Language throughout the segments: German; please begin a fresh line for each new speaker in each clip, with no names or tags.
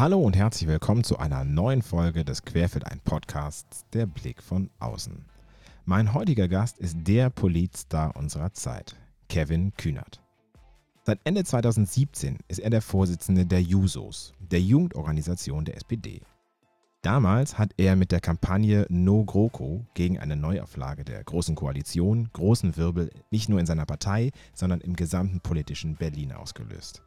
Hallo und herzlich willkommen zu einer neuen Folge des Querfeld ein Podcasts Der Blick von außen. Mein heutiger Gast ist der Politstar unserer Zeit, Kevin Kühnert. Seit Ende 2017 ist er der Vorsitzende der Jusos, der Jugendorganisation der SPD. Damals hat er mit der Kampagne No GroKo gegen eine Neuauflage der Großen Koalition großen Wirbel nicht nur in seiner Partei, sondern im gesamten politischen Berlin ausgelöst.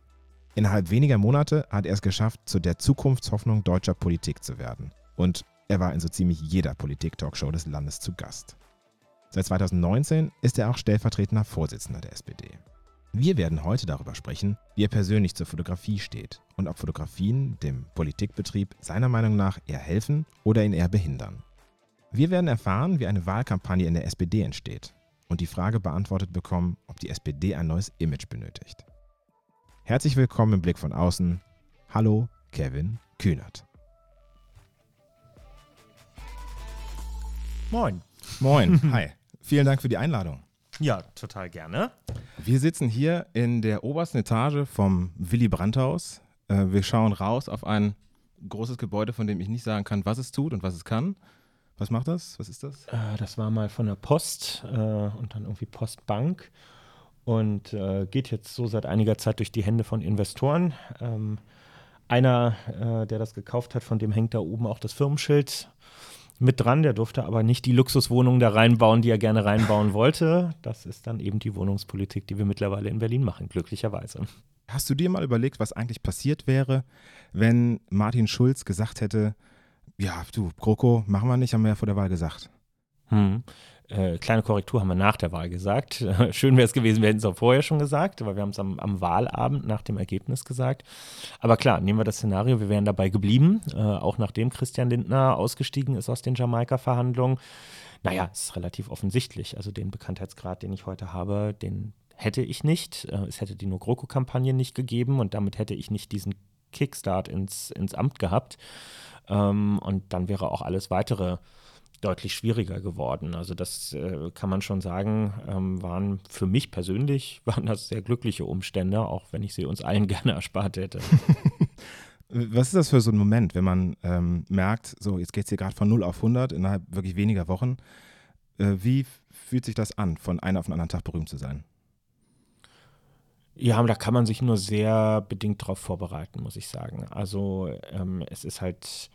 Innerhalb weniger Monate hat er es geschafft, zu der Zukunftshoffnung deutscher Politik zu werden. Und er war in so ziemlich jeder Politik-Talkshow des Landes zu Gast. Seit 2019 ist er auch stellvertretender Vorsitzender der SPD. Wir werden heute darüber sprechen, wie er persönlich zur Fotografie steht und ob Fotografien dem Politikbetrieb seiner Meinung nach eher helfen oder ihn eher behindern. Wir werden erfahren, wie eine Wahlkampagne in der SPD entsteht und die Frage beantwortet bekommen, ob die SPD ein neues Image benötigt. Herzlich willkommen im Blick von außen. Hallo, Kevin Kühnert.
Moin.
Moin, hi. Vielen Dank für die Einladung.
Ja, total gerne.
Wir sitzen hier in der obersten Etage vom Willy Brandt-Haus. Äh, wir schauen raus auf ein großes Gebäude, von dem ich nicht sagen kann, was es tut und was es kann. Was macht das? Was ist das?
Äh, das war mal von der Post äh, und dann irgendwie Postbank und äh, geht jetzt so seit einiger Zeit durch die Hände von Investoren. Ähm, einer, äh, der das gekauft hat, von dem hängt da oben auch das Firmenschild mit dran. Der durfte aber nicht die Luxuswohnungen da reinbauen, die er gerne reinbauen wollte. Das ist dann eben die Wohnungspolitik, die wir mittlerweile in Berlin machen, glücklicherweise.
Hast du dir mal überlegt, was eigentlich passiert wäre, wenn Martin Schulz gesagt hätte, ja, du, GroKo, machen wir nicht, haben wir ja vor der Wahl gesagt.
Hm. Äh, kleine Korrektur haben wir nach der Wahl gesagt. Schön wäre es gewesen, wir hätten es auch vorher schon gesagt, aber wir haben es am, am, Wahlabend nach dem Ergebnis gesagt. Aber klar, nehmen wir das Szenario, wir wären dabei geblieben, äh, auch nachdem Christian Lindner ausgestiegen ist aus den Jamaika-Verhandlungen. Naja, es ist relativ offensichtlich. Also den Bekanntheitsgrad, den ich heute habe, den hätte ich nicht. Äh, es hätte die No-GroKo-Kampagne nicht gegeben und damit hätte ich nicht diesen Kickstart ins, ins Amt gehabt. Ähm, und dann wäre auch alles weitere deutlich schwieriger geworden. Also das äh, kann man schon sagen, ähm, waren für mich persönlich, waren das sehr glückliche Umstände, auch wenn ich sie uns allen gerne erspart hätte.
Was ist das für so ein Moment, wenn man ähm, merkt, so jetzt geht es hier gerade von 0 auf 100 innerhalb wirklich weniger Wochen. Äh, wie fühlt sich das an, von einem auf den anderen Tag berühmt zu sein?
Ja, da kann man sich nur sehr bedingt darauf vorbereiten, muss ich sagen. Also ähm, es ist halt,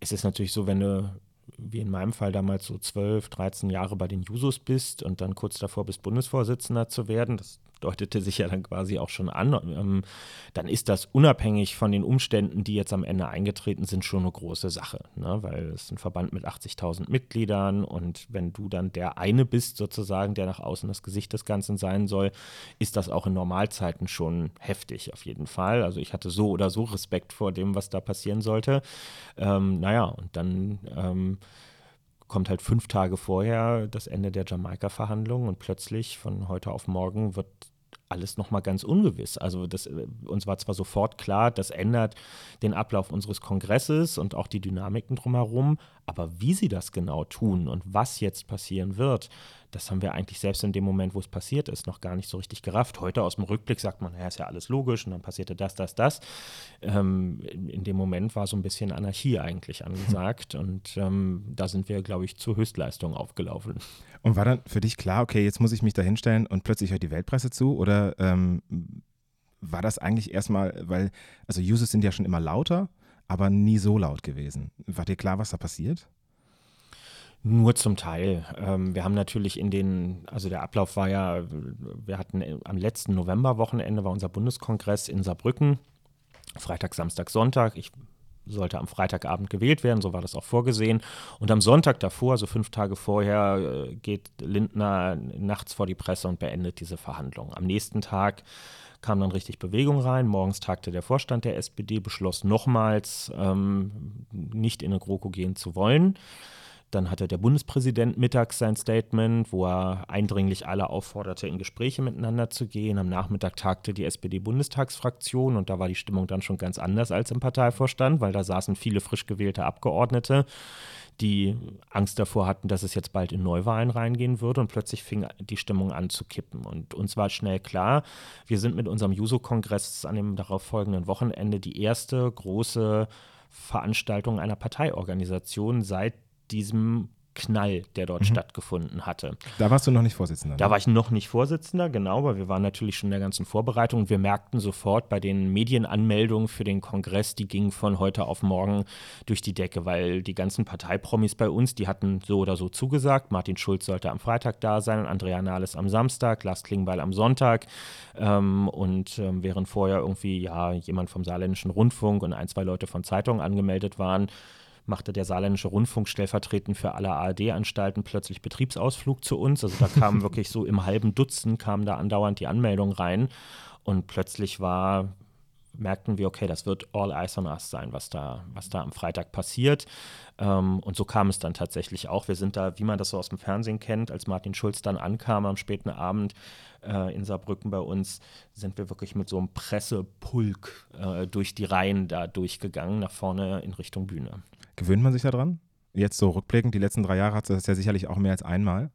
es ist natürlich so, wenn du wie in meinem Fall damals so 12, 13 Jahre bei den Jusos bist und dann kurz davor bist, Bundesvorsitzender zu werden, das deutete sich ja dann quasi auch schon an, ähm, dann ist das unabhängig von den Umständen, die jetzt am Ende eingetreten sind, schon eine große Sache. Ne? Weil es ist ein Verband mit 80.000 Mitgliedern und wenn du dann der eine bist, sozusagen, der nach außen das Gesicht des Ganzen sein soll, ist das auch in Normalzeiten schon heftig, auf jeden Fall. Also ich hatte so oder so Respekt vor dem, was da passieren sollte. Ähm, naja, und dann. Ähm, kommt halt fünf Tage vorher das Ende der Jamaika-Verhandlungen und plötzlich von heute auf morgen wird alles nochmal ganz ungewiss. Also das, äh, uns war zwar sofort klar, das ändert den Ablauf unseres Kongresses und auch die Dynamiken drumherum, aber wie sie das genau tun und was jetzt passieren wird, das haben wir eigentlich selbst in dem Moment, wo es passiert ist, noch gar nicht so richtig gerafft. Heute aus dem Rückblick sagt man, ja, ist ja alles logisch und dann passierte das, das, das. Ähm, in, dem Moment war so ein bisschen Anarchie eigentlich angesagt und ähm, da sind wir, glaube ich, zur Höchstleistung aufgelaufen.
Und war dann für dich klar, okay, jetzt muss ich mich da hinstellen und plötzlich hört die Weltpresse zu oder ähm, war das eigentlich erstmal, weil, also Users sind ja schon immer lauter, aber nie so laut gewesen. War dir klar, was da passiert?
Nur zum Teil. Ähm, wir haben natürlich in den, also der Ablauf war ja, wir hatten am letzten Novemberwochenende war unser Bundeskongress in Saarbrücken. Freitag, Samstag, Sonntag. Ich sollte am Freitagabend gewählt werden, so war das auch vorgesehen. Und am Sonntag davor, also fünf Tage vorher, äh, geht Lindner nachts vor die Presse und beendet diese Verhandlungen. Am nächsten Tag kam dann richtig Bewegung rein. Morgens tagte der Vorstand der SPD, beschloss nochmals, ähm, nicht in eine GroKo gehen zu wollen. Dann hatte der Bundespräsident mittags sein Statement, wo er eindringlich alle aufforderte, in Gespräche miteinander zu gehen. Am Nachmittag tagte die SPD-Bundestagsfraktion und da war die Stimmung dann schon ganz anders als im Parteivorstand, weil da saßen viele frisch gewählte Abgeordnete, die Angst davor hatten, dass es jetzt bald in Neuwahlen reingehen würde und plötzlich fing die Stimmung an zu kippen. Und uns war schnell klar, wir sind mit unserem Juso-Kongress an dem darauffolgenden Wochenende die erste große Veranstaltung einer Parteiorganisation seit diesem Knall, der dort mhm. stattgefunden hatte.
Da warst du noch nicht Vorsitzender.
Da ne? war ich noch nicht Vorsitzender, genau, weil wir waren natürlich schon in der ganzen Vorbereitung und wir merkten sofort bei den Medienanmeldungen für den Kongress, die gingen von heute auf morgen durch die Decke, weil die ganzen Parteipromis bei uns, die hatten so oder so zugesagt. Martin Schulz sollte am Freitag da sein, Andrea Nahles am Samstag, Lars Klingbeil am Sonntag ähm, und ähm, während vorher irgendwie ja jemand vom Saarländischen Rundfunk und ein, zwei Leute von Zeitungen angemeldet waren, machte der Saarländische Rundfunk stellvertretend für alle ARD-Anstalten plötzlich Betriebsausflug zu uns. Also da kamen wirklich so im halben Dutzend kamen da andauernd die Anmeldungen rein. Und plötzlich war, merkten wir, okay, das wird all eyes on us sein, was da, was da am Freitag passiert. Ähm, und so kam es dann tatsächlich auch. Wir sind da, wie man das so aus dem Fernsehen kennt, als Martin Schulz dann ankam am späten Abend äh, in Saarbrücken bei uns, sind wir wirklich mit so einem Pressepulk äh, durch die Reihen da durchgegangen, nach vorne in Richtung Bühne.
Gewöhnt man sich daran? Jetzt so rückblickend, die letzten drei Jahre hat es das ja sicherlich auch mehr als einmal.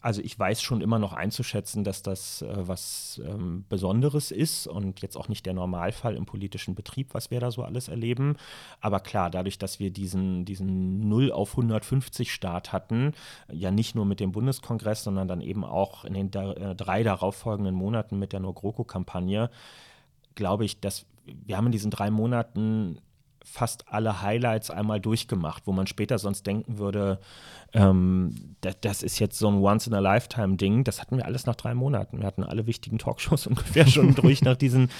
Also ich weiß schon immer noch einzuschätzen, dass das äh, was ähm, Besonderes ist und jetzt auch nicht der Normalfall im politischen Betrieb, was wir da so alles erleben. Aber klar, dadurch, dass wir diesen, diesen 0 auf 150 Start hatten, ja nicht nur mit dem Bundeskongress, sondern dann eben auch in den da, äh, drei darauffolgenden Monaten mit der No-GroKo-Kampagne, glaube ich, dass wir haben in diesen drei Monaten fast alle Highlights einmal durchgemacht, wo man später sonst denken würde, ähm, das, das, ist jetzt so ein Once-in-a-Lifetime-Ding. Das hatten wir alles nach drei Monaten. Wir hatten alle wichtigen Talkshows ungefähr schon durch nach diesen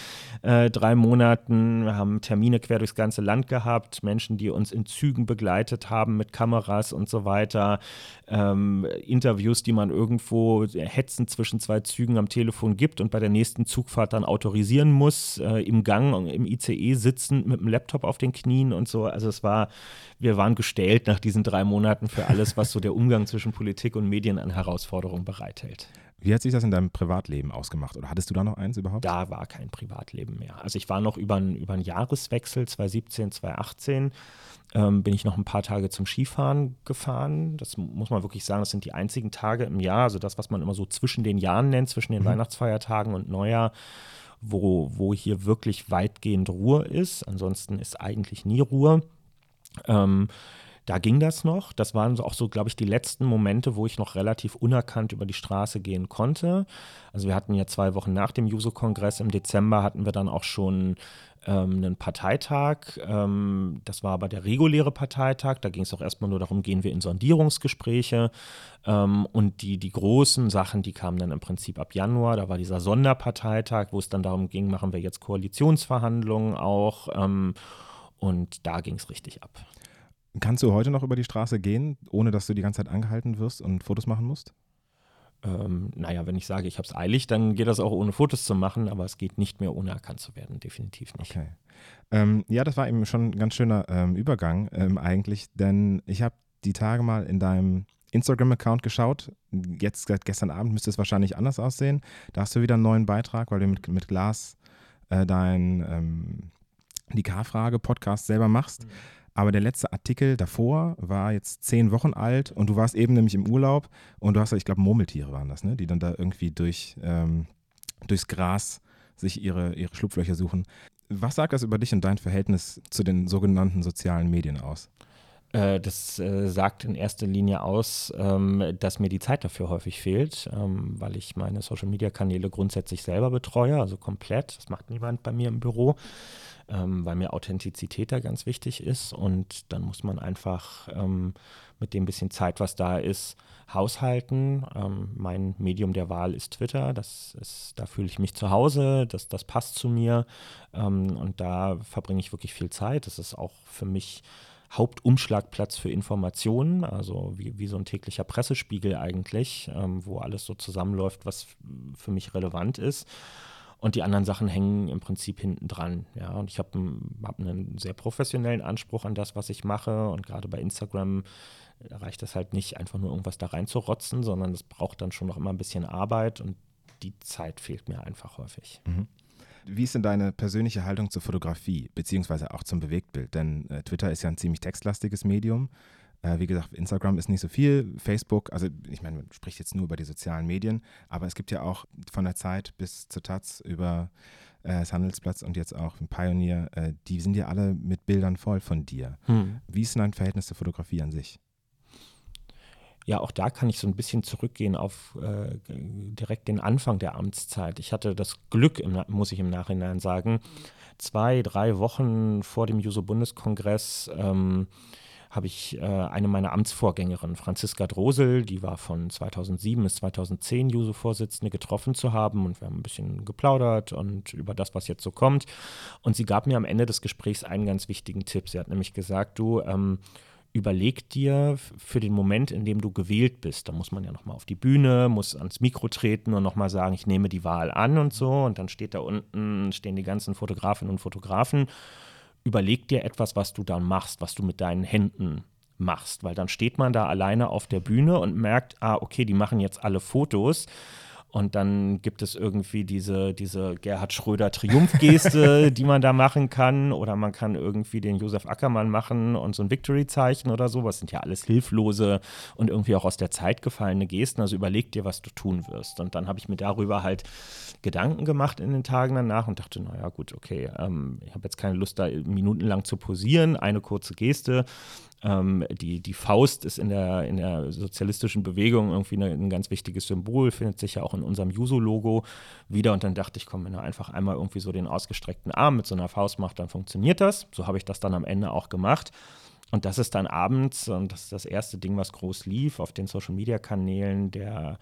äh, drei Monaten. Wir haben Termine quer durchs ganze Land gehabt, Menschen, die uns in Zügen begleitet haben mit Kameras und so weiter. Ähm, Interviews, die man irgendwo hetzen zwischen zwei Zügen am Telefon gibt und bei der nächsten Zugfahrt dann autorisieren muss, äh, im Gang, im ICE sitzend mit dem Laptop auf den Knien und so. Also es war, wir waren gestellt nach diesen drei Monaten für alles, was so der Umgang zwischen Politik und Medien an Herausforderungen bereithält.
Wie hat sich das in deinem Privatleben ausgemacht? Oder hattest du da noch eins überhaupt?
Da war kein Privatleben mehr. Also ich war noch über, über einen Jahreswechsel 2017, 2018, ähm, bin ich noch ein paar Tage zum Skifahren gefahren. Das muss man wirklich sagen, das sind die einzigen Tage im Jahr, also das, was man immer so zwischen den Jahren nennt, zwischen den mhm. Weihnachtsfeiertagen und Neujahr wo, wo hier wirklich weitgehend Ruhe ist. Ansonsten ist eigentlich nie Ruhe. Ähm, da ging das noch. Das waren auch so, glaube ich, die letzten Momente, wo ich noch relativ unerkannt über die Straße gehen konnte. Also wir hatten ja zwei Wochen nach dem Juso-Kongress im Dezember hatten wir dann auch schon ähm, einen Parteitag. Ähm, das war aber der reguläre Parteitag. Da ging es auch erstmal nur darum, gehen wir in Sondierungsgespräche. Ähm, und die, die großen Sachen, die kamen dann im Prinzip ab Januar. Da war dieser Sonderparteitag, wo es dann darum ging, machen wir jetzt Koalitionsverhandlungen auch. Und da ging es richtig ab.
Kannst du heute noch über die Straße gehen, ohne dass du die ganze Zeit angehalten wirst und Fotos machen musst?
ähm, naja, wenn ich sage, ich habe es eilig, dann geht das auch ohne Fotos zu machen, aber es geht nicht mehr ohne erkannt zu werden, definitiv nicht.
Okay. Ähm, ja, das war eben schon ein ganz schöner ähm, Übergang ähm, eigentlich, denn ich habe die Tage mal in deinem Instagram-Account geschaut. Jetzt seit gestern Abend müsste es wahrscheinlich anders aussehen. Da hast du wieder einen neuen Beitrag, weil du mit, mit Glas äh, dein ähm, die K-Frage-Podcast selber machst. Mhm. Aber der letzte Artikel davor war jetzt zehn Wochen alt und du warst eben nämlich im Urlaub und du hast, ich glaube, Murmeltiere waren das, ne? die dann da irgendwie durch, ähm, durchs Gras sich ihre, ihre Schlupflöcher suchen. Was sagt das über dich und dein Verhältnis zu den sogenannten sozialen Medien aus?
Äh, das äh, sagt in erster Linie aus, ähm, dass mir die Zeit dafür häufig fehlt, ähm, weil ich meine Social-Media-Kanäle grundsätzlich selber betreue, also komplett. Das macht niemand bei mir im Büro ähm, weil mir Authentizität da ganz wichtig ist. Und dann muss man einfach ähm, mit dem bisschen Zeit, was da ist, haushalten. Ähm, mein Medium der Wahl ist Twitter. Das ist, da fühle ich mich zu Hause, das, das passt zu mir. Ähm, und da verbringe ich wirklich viel Zeit. Das ist auch für mich Hauptumschlagplatz für Informationen, also wie, wie so ein täglicher Pressespiegel eigentlich, ähm, wo alles so zusammenläuft, was für mich relevant ist. Und die anderen Sachen hängen im Prinzip hinten dran. Ja, und ich habe hab einen sehr professionellen Anspruch an das, was ich mache. Und gerade bei Instagram reicht es halt nicht, einfach nur irgendwas da reinzurotzen, sondern es braucht dann schon noch immer ein bisschen Arbeit und die Zeit fehlt mir einfach häufig.
Mhm. Wie ist denn deine persönliche Haltung zur Fotografie, beziehungsweise auch zum Bewegt Bild, denn äh, Twitter ist ja ein ziemlich textlastiges Medium. Äh, wie gesagt, Instagram ist nicht so viel, Facebook, also ich meine, man spricht jetzt nur über die sozialen Medien, aber es gibt ja auch von der Zeit bis zur Taz über äh, das Handelsplatz und jetzt auch Pioneer, äh, die sind ja alle mit Bildern voll von dir. Hm. Wie ist denn dein Verhältnis zur Fotografie an sich?
Ja, auch da kann ich so ein bisschen zurückgehen auf äh, direkt den Anfang der Amtszeit. Ich hatte das Glück, im, muss ich im Nachhinein sagen, zwei, drei Wochen vor dem Juso-Bundeskongress ähm, habe ich äh, eine meiner Amtsvorgängerinnen, Franziska Drosel, die war von 2007 bis 2010 Juso-Vorsitzende, getroffen zu haben und wir haben ein bisschen geplaudert und über das, was jetzt so kommt. Und sie gab mir am Ende des Gesprächs einen ganz wichtigen Tipp. Sie hat nämlich gesagt, du, ähm, überleg dir für den Moment, in dem du gewählt bist, da muss man ja nochmal auf die Bühne, muss ans Mikro treten und nochmal sagen, ich nehme die Wahl an und so. Und dann steht da unten, stehen die ganzen Fotografinnen und Fotografen. Überleg dir etwas, was du dann machst, was du mit deinen Händen machst, weil dann steht man da alleine auf der Bühne und merkt, ah, okay, die machen jetzt alle Fotos und dann gibt es irgendwie diese, diese Gerhard Schröder Triumphgeste, die man da machen kann. Oder man kann irgendwie den Josef Ackermann machen und so ein Victory-Zeichen oder so. Das sind ja alles hilflose und irgendwie auch aus der Zeit gefallene Gesten. Also überleg dir, was du tun wirst. Und dann habe ich mir darüber halt Gedanken gemacht in den Tagen danach und dachte, naja, gut, okay, ähm, ich habe jetzt keine Lust, da minutenlang zu posieren. Eine kurze Geste ähm, die, die Faust ist in der, in der sozialistischen Bewegung irgendwie eine, ein ganz wichtiges Symbol, findet sich ja auch in unserem Juso-Logo wieder. Und dann dachte ich, komm, wenn er einfach einmal irgendwie so den ausgestreckten Arm mit so einer Faust macht, dann funktioniert das. So habe ich das dann am Ende auch gemacht. Und das ist dann abends, und das ist das erste Ding, was groß lief, auf den Social-Media-Kanälen der,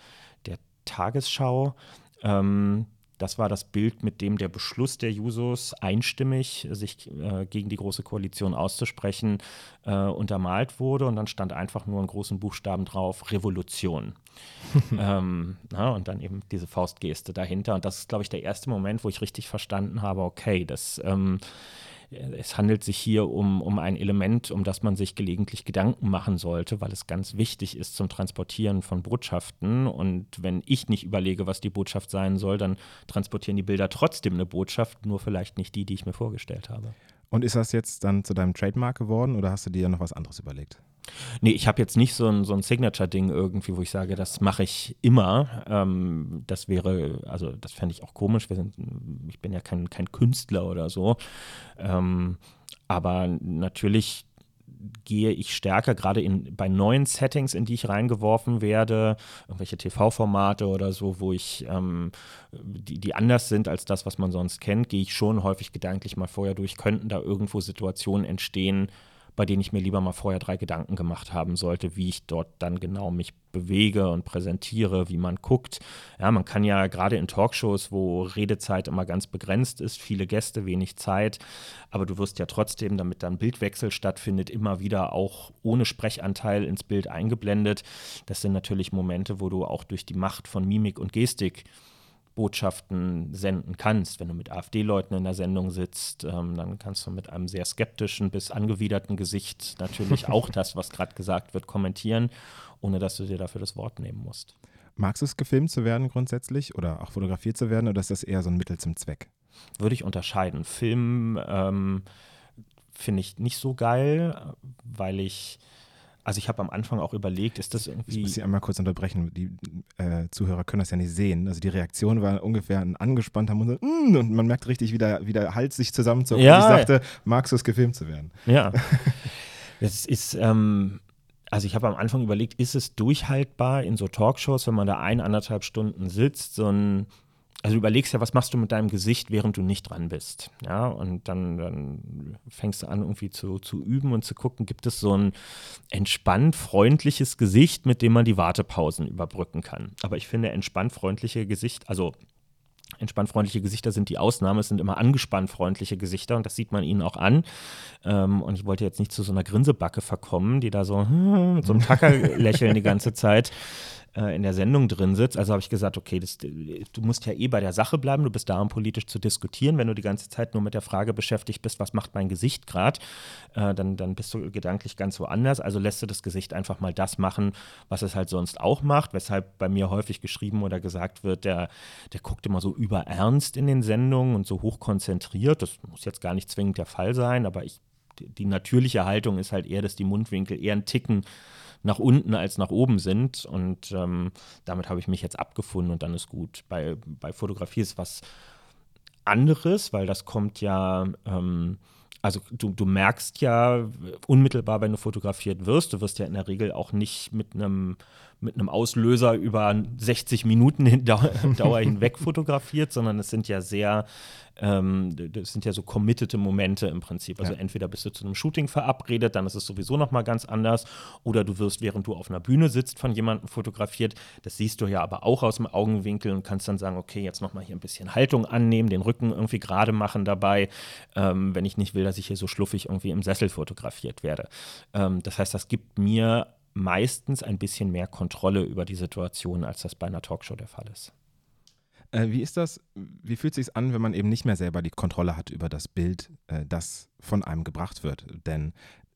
der Tagesschau. Ähm, das war das Bild, mit dem der Beschluss der Jusos einstimmig, sich äh, gegen die Große Koalition auszusprechen, äh, untermalt wurde. Und dann stand einfach nur in großen Buchstaben drauf, Revolution. ähm, na, und dann eben diese Faustgeste dahinter. Und das ist, glaube ich, der erste Moment, wo ich richtig verstanden habe, okay, das ähm, es handelt sich hier um, um ein Element, um das man sich gelegentlich Gedanken machen sollte, weil es ganz wichtig ist zum Transportieren von Botschaften. Und wenn ich nicht überlege, was die Botschaft sein soll, dann transportieren die Bilder trotzdem eine Botschaft, nur vielleicht nicht die, die ich mir vorgestellt habe.
Und ist das jetzt dann zu deinem Trademark geworden oder hast du dir noch was anderes überlegt?
Nee, ich habe jetzt nicht so ein, so ein Signature-Ding irgendwie, wo ich sage, das mache ich immer. Ähm, das wäre, also das fände ich auch komisch. Sind, ich bin ja kein, kein Künstler oder so. Ähm, aber natürlich gehe ich stärker, gerade in, bei neuen Settings, in die ich reingeworfen werde, irgendwelche TV-Formate oder so, wo ich, ähm, die, die anders sind als das, was man sonst kennt, gehe ich schon häufig gedanklich mal vorher durch, könnten da irgendwo Situationen entstehen, bei denen ich mir lieber mal vorher drei Gedanken gemacht haben sollte, wie ich dort dann genau mich bewege und präsentiere, wie man guckt. Ja, man kann ja gerade in Talkshows, wo Redezeit immer ganz begrenzt ist, viele Gäste, wenig Zeit, aber du wirst ja trotzdem, damit dann Bildwechsel stattfindet, immer wieder auch ohne Sprechanteil ins Bild eingeblendet. Das sind natürlich Momente, wo du auch durch die Macht von Mimik und Gestik Botschaften senden kannst. Wenn du mit AfD-Leuten in der Sendung sitzt, ähm, dann kannst du mit einem sehr skeptischen bis angewiderten Gesicht natürlich auch das, was gerade gesagt wird, kommentieren, ohne dass du dir dafür das Wort nehmen musst.
Magst du es, gefilmt zu werden grundsätzlich oder auch fotografiert zu werden oder ist das eher so ein Mittel zum Zweck?
Würde ich unterscheiden. Film ähm, finde ich nicht so geil, weil ich also ich habe am Anfang auch überlegt, ist das irgendwie.
Ich muss Sie einmal kurz unterbrechen. Die äh, Zuhörer können das ja nicht sehen. Also die Reaktion war ungefähr ein angespannter Mund mm, und man merkt richtig, wie der, wie der Hals sich zusammenzog. Ja, und ich sagte, magst du es gefilmt zu werden?
Ja. das ist, ähm, also ich habe am Anfang überlegt, ist es durchhaltbar in so Talkshows, wenn man da ein, anderthalb Stunden sitzt, so ein also überlegst ja, was machst du mit deinem Gesicht, während du nicht dran bist. Ja, und dann, dann fängst du an, irgendwie zu, zu üben und zu gucken, gibt es so ein entspannt freundliches Gesicht, mit dem man die Wartepausen überbrücken kann. Aber ich finde, entspannt freundliche Gesicht, also entspannt freundliche Gesichter sind die Ausnahme, es sind immer angespannt freundliche Gesichter und das sieht man ihnen auch an. Ähm, und ich wollte jetzt nicht zu so einer Grinsebacke verkommen, die da so mit so einem Tacker lächeln die ganze Zeit in der Sendung drin sitzt. Also habe ich gesagt, okay, das, du musst ja eh bei der Sache bleiben, du bist da, um politisch zu diskutieren. Wenn du die ganze Zeit nur mit der Frage beschäftigt bist, was macht mein Gesicht gerade, äh, dann, dann bist du gedanklich ganz woanders. Also lässt du das Gesicht einfach mal das machen, was es halt sonst auch macht, weshalb bei mir häufig geschrieben oder gesagt wird, der, der guckt immer so überernst in den Sendungen und so hoch konzentriert. Das muss jetzt gar nicht zwingend der Fall sein, aber ich die natürliche Haltung ist halt eher, dass die Mundwinkel eher ein Ticken nach unten als nach oben sind. Und ähm, damit habe ich mich jetzt abgefunden und dann ist gut. Bei, bei Fotografie ist was anderes, weil das kommt ja. Ähm, also du, du merkst ja unmittelbar, wenn du fotografiert wirst, du wirst ja in der Regel auch nicht mit einem mit einem Auslöser über 60 Minuten Dauer hinweg fotografiert, sondern es sind ja sehr, ähm, das sind ja so committete Momente im Prinzip. Also ja. entweder bist du zu einem Shooting verabredet, dann ist es sowieso noch mal ganz anders, oder du wirst, während du auf einer Bühne sitzt, von jemandem fotografiert. Das siehst du ja aber auch aus dem Augenwinkel und kannst dann sagen, okay, jetzt noch mal hier ein bisschen Haltung annehmen, den Rücken irgendwie gerade machen dabei, ähm, wenn ich nicht will, dass ich hier so schluffig irgendwie im Sessel fotografiert werde. Ähm, das heißt, das gibt mir meistens ein bisschen mehr Kontrolle über die Situation, als das bei einer Talkshow der Fall ist.
Äh, wie ist das? Wie fühlt es sich an, wenn man eben nicht mehr selber die Kontrolle hat über das Bild, äh, das von einem gebracht wird? Denn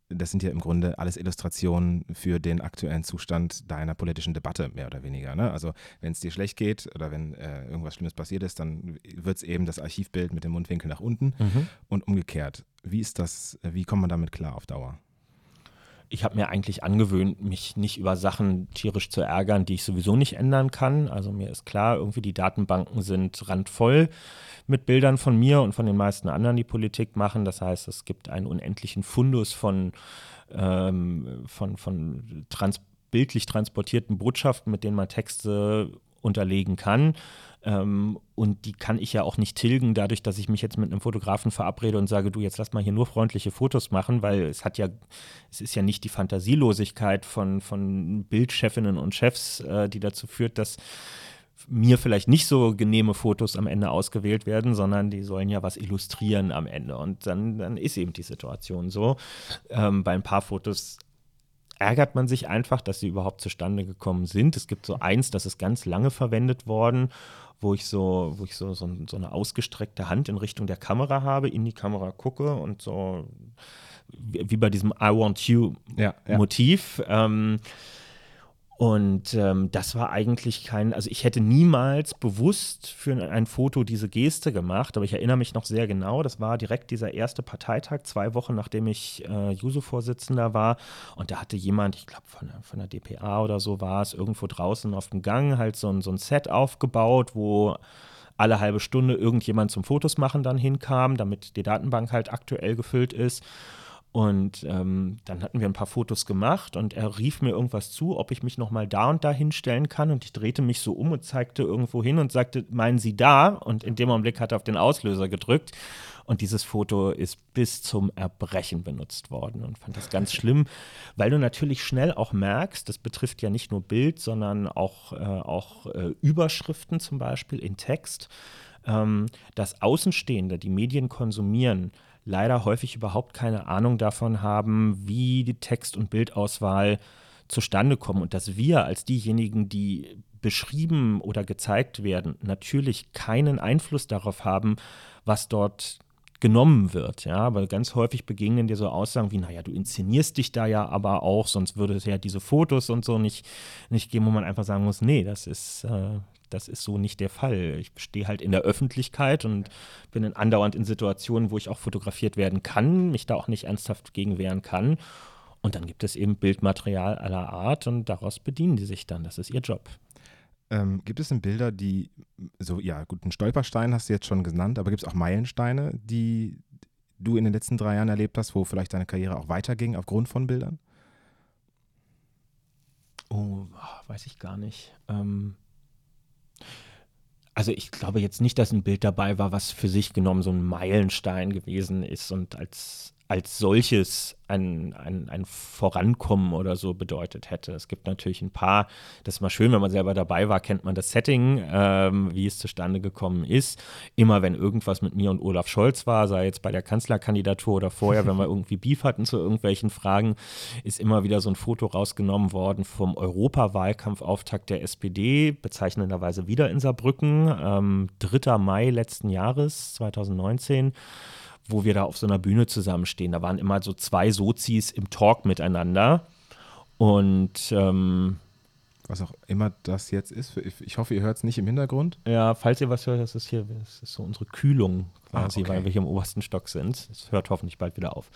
das sind ja im Grunde alles Illustrationen für den aktuellen Zustand deiner politischen Debatte, mehr oder weniger. Ne? Also wenn es dir schlecht geht oder wenn äh, irgendwas Schlimmes passiert ist, dann wird es eben das Archivbild mit dem Mundwinkel nach unten mhm. und umgekehrt. Wie ist das, wie kommt man damit klar auf Dauer?
Ich habe mir eigentlich angewöhnt, mich nicht über Sachen tierisch zu ärgern, die ich sowieso nicht ändern kann. Also mir ist klar, irgendwie die Datenbanken sind randvoll mit Bildern von mir und von den meisten anderen, die Politik machen. Das heißt, es gibt einen unendlichen Fundus von, ähm, von, von trans bildlich transportierten Botschaften, mit denen man Texte unterlegen kann. Ähm, und die kann ich ja auch nicht tilgen, dadurch, dass ich mich jetzt mit einem Fotografen verabrede und sage, du, jetzt lass mal hier nur freundliche Fotos machen, weil es hat ja, es ist ja nicht die Fantasielosigkeit von, von Bildchefinnen und Chefs, äh, die dazu führt, dass mir vielleicht nicht so genehme Fotos am Ende ausgewählt werden, sondern die sollen ja was illustrieren am Ende. Und dann, dann ist eben die Situation so. Ähm, bei ein paar Fotos ärgert man sich einfach, dass sie überhaupt zustande gekommen sind. Es gibt so eins, das ist ganz lange verwendet worden wo ich so, wo ich so, so, so, eine ausgestreckte Hand in Richtung der Kamera habe, in die Kamera gucke und so wie bei diesem I want you ja, ja. Motiv. Ähm, und ähm, das war eigentlich kein, also ich hätte niemals bewusst für ein Foto diese Geste gemacht, aber ich erinnere mich noch sehr genau, das war direkt dieser erste Parteitag, zwei Wochen nachdem ich äh, Juso-Vorsitzender war. Und da hatte jemand, ich glaube von, von der DPA oder so war es, irgendwo draußen auf dem Gang halt so ein, so ein Set aufgebaut, wo alle halbe Stunde irgendjemand zum Fotos machen dann hinkam, damit die Datenbank halt aktuell gefüllt ist. Und ähm, dann hatten wir ein paar Fotos gemacht und er rief mir irgendwas zu, ob ich mich nochmal da und da hinstellen kann. Und ich drehte mich so um und zeigte irgendwo hin und sagte, meinen Sie da? Und in dem Augenblick hat er auf den Auslöser gedrückt. Und dieses Foto ist bis zum Erbrechen benutzt worden und fand das ganz schlimm, weil du natürlich schnell auch merkst, das betrifft ja nicht nur Bild, sondern auch, äh, auch äh, Überschriften zum Beispiel in Text, ähm, dass Außenstehende, die Medien konsumieren, leider häufig überhaupt keine Ahnung davon haben, wie die Text- und Bildauswahl zustande kommen und dass wir als diejenigen, die beschrieben oder gezeigt werden, natürlich keinen Einfluss darauf haben, was dort genommen wird. Ja, aber ganz häufig begegnen dir so Aussagen wie, naja, du inszenierst dich da ja aber auch, sonst würde es ja diese Fotos und so nicht, nicht geben, wo man einfach sagen muss, nee, das ist, äh, das ist so nicht der Fall. Ich stehe halt in der Öffentlichkeit und bin in andauernd in Situationen, wo ich auch fotografiert werden kann, mich da auch nicht ernsthaft gegen wehren kann. Und dann gibt es eben Bildmaterial aller Art und daraus bedienen die sich dann. Das ist ihr Job.
Ähm, gibt es denn Bilder, die, so, ja, gut, einen Stolperstein hast du jetzt schon genannt, aber gibt es auch Meilensteine, die du in den letzten drei Jahren erlebt hast, wo vielleicht deine Karriere auch weiterging aufgrund von Bildern?
Oh, weiß ich gar nicht. Ähm, also ich glaube jetzt nicht, dass ein Bild dabei war, was für sich genommen so ein Meilenstein gewesen ist und als als solches ein, ein, ein Vorankommen oder so bedeutet hätte. Es gibt natürlich ein paar, das ist mal schön, wenn man selber dabei war, kennt man das Setting, ähm, wie es zustande gekommen ist. Immer wenn irgendwas mit mir und Olaf Scholz war, sei jetzt bei der Kanzlerkandidatur oder vorher, wenn wir irgendwie Beef hatten zu irgendwelchen Fragen, ist immer wieder so ein Foto rausgenommen worden vom Europawahlkampfauftakt der SPD, bezeichnenderweise wieder in Saarbrücken, ähm, 3. Mai letzten Jahres, 2019 wo wir da auf so einer Bühne zusammenstehen. Da waren immer so zwei Sozis im Talk miteinander. Und ähm,
was auch immer das jetzt ist. Ich hoffe, ihr hört es nicht im Hintergrund.
Ja, falls ihr was hört, das ist hier, das ist so unsere Kühlung quasi,
Ah, okay.
weil wir hier im obersten Stock sind. Es hört hoffentlich bald wieder auf.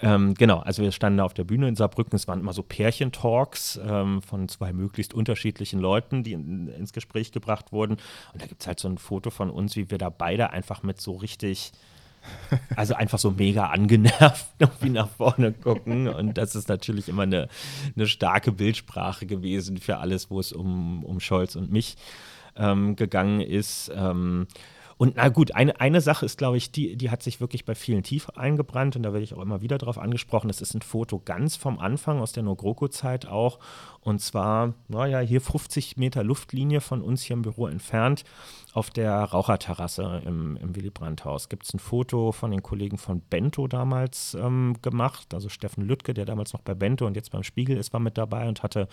Ähm, genau, also wir standen da auf der Bühne in Saarbrücken. Es waren immer so Pärchentalks ähm, von zwei möglichst unterschiedlichen Leuten, die in, ins Gespräch gebracht wurden. Und da gibt es halt so ein Foto von uns, wie wir da beide einfach mit so richtig also einfach so mega angenervt irgendwie nach vorne gucken. Und das ist natürlich immer eine, eine starke Bildsprache gewesen für alles, wo es um, um Scholz und mich ähm, gegangen ist. Ähm, und na gut, eine, eine Sache ist, glaube ich, die, die hat sich wirklich bei vielen tief eingebrannt und da werde ich auch immer wieder drauf angesprochen. Das ist ein Foto ganz vom Anfang aus der No-GroKo-Zeit auch. Und zwar, naja, hier 50 Meter Luftlinie von uns hier im Büro entfernt auf der Raucherterrasse im, im Willy Brandt-Haus. Gibt es ein Foto von den Kollegen von Bento damals ähm, gemacht. Also Steffen Lüttke, der damals noch bei Bento und jetzt beim Spiegel ist, war mit dabei und hatte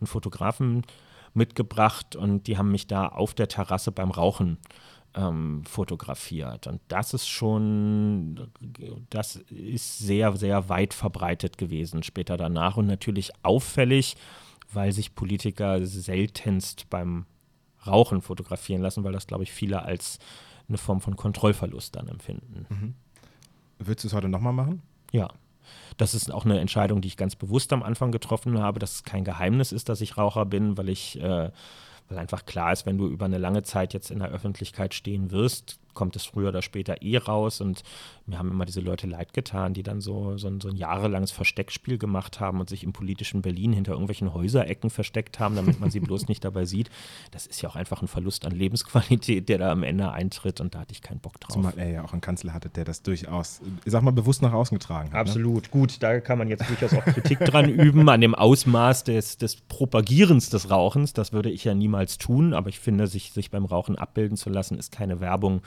einen Fotografen mitgebracht und die haben mich da auf der Terrasse beim Rauchen ähm, fotografiert. Und das ist schon, das ist sehr, sehr weit verbreitet gewesen später danach und natürlich auffällig, weil sich Politiker seltenst beim Rauchen fotografieren lassen, weil das, glaube ich, viele als eine Form von Kontrollverlust dann empfinden.
Mhm. Würdest du es heute nochmal machen?
Ja. Das ist auch eine Entscheidung, die ich ganz bewusst am Anfang getroffen habe, dass es kein Geheimnis ist, dass ich Raucher bin, weil ich, äh, weil einfach klar ist, wenn du über eine lange Zeit jetzt in der Öffentlichkeit stehen wirst, kommt es früher oder später eh raus. Und mir haben immer diese Leute leid getan, die dann so, so, ein, so ein jahrelanges Versteckspiel gemacht haben und sich im politischen Berlin hinter irgendwelchen Häuserecken versteckt haben, damit man sie bloß nicht dabei sieht. Das ist ja auch einfach ein Verlust an Lebensqualität, der da am Ende eintritt. Und da hatte ich keinen Bock drauf.
Zumal er ja auch einen Kanzler hatte, der das durchaus, ich sag mal, bewusst nach außen getragen hat. Ne?
Absolut. Gut, da kann man jetzt durchaus auch Kritik dran üben, an dem Ausmaß des, des Propagierens des Rauchens. Das würde ich ja niemals tun, aber ich finde, sich, sich beim Rauchen abbilden zu lassen, ist keine Werbung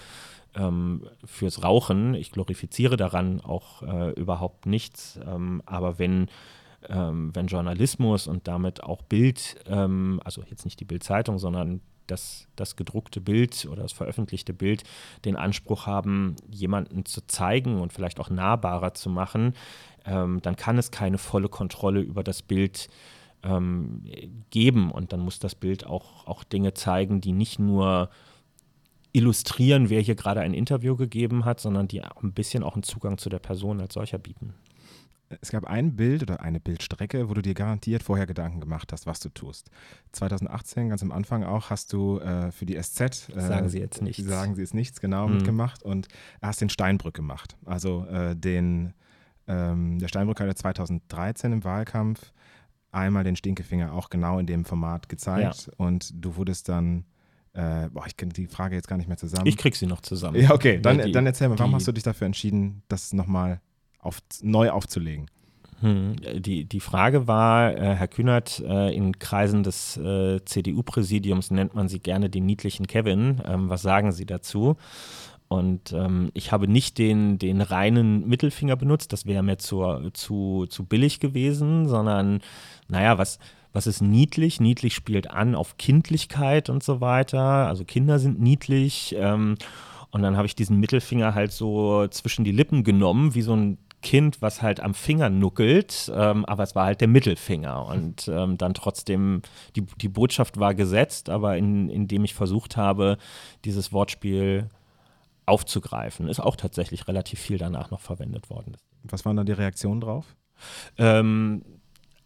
ähm, fürs Rauchen. Ich glorifiziere daran auch äh, überhaupt nichts. Ähm, aber wenn, ähm, wenn Journalismus und damit auch Bild, ähm, also jetzt nicht die Bildzeitung, sondern das, das gedruckte Bild oder das veröffentlichte Bild den Anspruch haben, jemanden zu zeigen und vielleicht auch nahbarer zu machen, ähm, dann kann es keine volle Kontrolle über das Bild ähm, geben. Und dann muss das Bild auch, auch Dinge zeigen, die nicht nur illustrieren, wer hier gerade ein Interview gegeben hat, sondern die auch ein bisschen auch einen Zugang zu der Person als solcher bieten.
Es gab ein Bild oder eine Bildstrecke, wo du dir garantiert vorher Gedanken gemacht hast, was du tust. 2018, ganz am Anfang auch, hast du äh, für die SZ. Äh,
Sagen Sie jetzt nichts.
Sagen Sie es nichts, genau,
Mhm.
mitgemacht und hast den Steinbrück gemacht. Also äh, den, ähm, der Steinbrück hatte 2013 im Wahlkampf einmal den Stinkefinger auch genau in dem Format gezeigt und du wurdest dann, äh, boah, ich kenne die Frage jetzt gar nicht mehr zusammen.
Ich krieg sie noch zusammen.
ja, okay, dann,
Die-
dann erzähl mal, warum
die-
hast du dich dafür entschieden, das nochmal auf, neu aufzulegen?
Hm, Die, die Frage war, äh, Herr Kühnert, äh, in Kreisen des äh, CDU-Präsidiums nennt man Sie gerne den niedlichen Kevin. Ähm, was sagen Sie dazu? Und ähm, ich habe nicht den, den reinen Mittelfinger benutzt, das wäre mir zu, zu, zu billig gewesen, sondern, naja, was, was ist niedlich? Niedlich spielt an auf Kindlichkeit und so weiter. Also Kinder sind niedlich. Ähm, und dann habe ich diesen Mittelfinger halt so zwischen die Lippen genommen, wie so ein Kind, was halt am Finger nuckelt, ähm, aber es war halt der Mittelfinger und ähm, dann trotzdem, die, die Botschaft war gesetzt, aber in, indem ich versucht habe, dieses Wortspiel aufzugreifen, ist auch tatsächlich relativ viel danach noch verwendet worden.
Was waren da die Reaktionen drauf?
Ähm,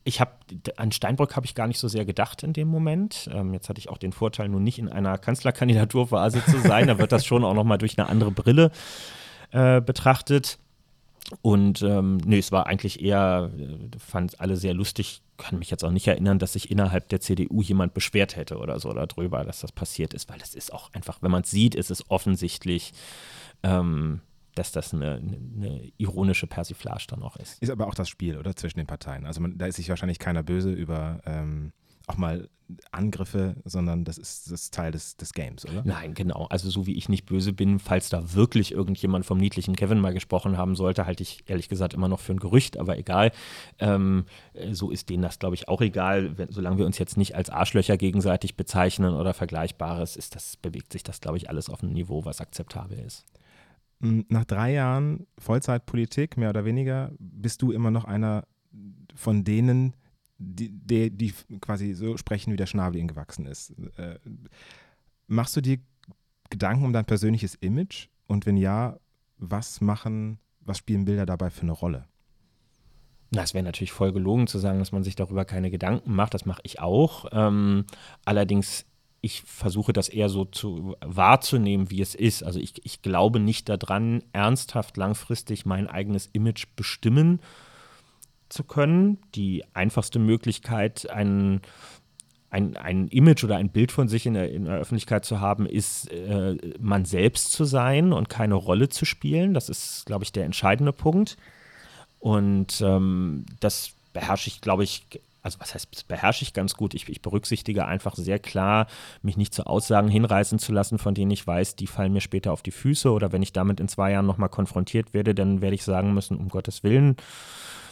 ich habe an Steinbrück habe ich gar nicht so sehr gedacht in dem Moment. Ähm, jetzt hatte ich auch den Vorteil, nun nicht in einer Kanzlerkandidaturphase zu sein. da wird das schon auch noch mal durch eine andere Brille äh, betrachtet. Und ähm, nee, es war eigentlich eher, äh, fand alle sehr lustig. Kann mich jetzt auch nicht erinnern, dass sich innerhalb der CDU jemand beschwert hätte oder so darüber, dass das passiert ist, weil das ist auch einfach, wenn man es sieht, ist es offensichtlich, ähm, dass das eine, eine, ironische Persiflage dann auch ist.
Ist aber auch das Spiel, oder? Zwischen den Parteien. Also man, da ist sich wahrscheinlich keiner böse über ähm, auch mal Angriffe, sondern das ist das Teil des, des Games, oder?
Nein, genau. Also so wie ich nicht böse bin, falls da wirklich irgendjemand vom niedlichen Kevin mal gesprochen haben sollte, halte ich ehrlich gesagt immer noch für ein Gerücht, aber egal. Ähm, äh, so ist denen das, glaube ich, auch egal. Wenn, solange wir uns jetzt nicht als Arschlöcher gegenseitig bezeichnen oder Vergleichbares, ist das, bewegt sich das, glaube ich, alles auf einem Niveau, was akzeptabel ist.
Mm, Nach drei Jahren Vollzeitpolitik, mehr oder weniger, bist du immer noch einer von denen, die, die, die quasi so sprechen, wie der Schnabel ihnen gewachsen ist. Äh, machst du dir Gedanken um dein persönliches Image Und wenn ja, was machen, was spielen Bilder dabei für eine Rolle?
Na, es wäre natürlich voll gelogen zu sagen, dass man sich darüber keine Gedanken macht. Das mache ich auch. Ähm, allerdings, ich versuche das eher so zu wahrzunehmen, wie es ist. Also ich, ich glaube nicht daran, ernsthaft langfristig mein eigenes Image bestimmen zu können. Die einfachste Möglichkeit, einen ein, ein Image oder ein Bild von sich in der, in der Öffentlichkeit zu haben, ist, äh, man selbst zu sein und keine Rolle zu spielen. Das ist, glaube ich, der entscheidende Punkt. Und ähm, das beherrsche ich, glaube ich, also was heißt, beherrsche ich ganz gut. Ich, ich, berücksichtige einfach sehr klar, mich nicht zu Aussagen hinreißen zu lassen, von denen ich weiß, die fallen mir später auf die Füße. Oder wenn ich damit in zwei Jahren nochmal konfrontiert werde, dann werde ich sagen müssen, um Gottes Willen,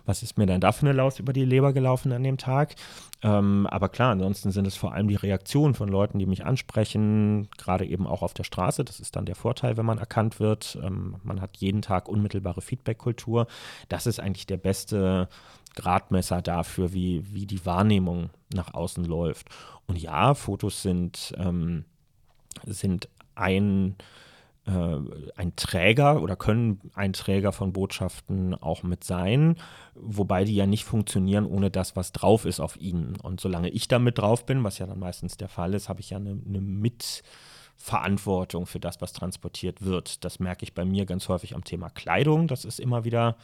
was ist mir denn da für eine Laus über die Leber gelaufen an dem Tag? Ähm, aber klar, ansonsten sind es vor allem die Reaktionen von Leuten, die mich ansprechen, gerade eben auch auf der Straße. Das ist dann der Vorteil, wenn man erkannt wird. Ähm, man hat jeden Tag unmittelbare Feedback-Kultur. Das ist eigentlich der beste Gradmesser dafür, wie, wie die Wahrnehmung nach außen läuft. Und ja, Fotos sind, ähm, sind ein äh, ein Träger oder können ein Träger von Botschaften auch mit sein, wobei die ja nicht funktionieren ohne das, was drauf ist auf ihnen. Und solange ich da mit drauf bin, was ja dann meistens der Fall ist, habe ich ja eine, eine Mitverantwortung für das, was transportiert wird. Das merke ich bei mir ganz häufig am Thema Kleidung. Das ist immer wieder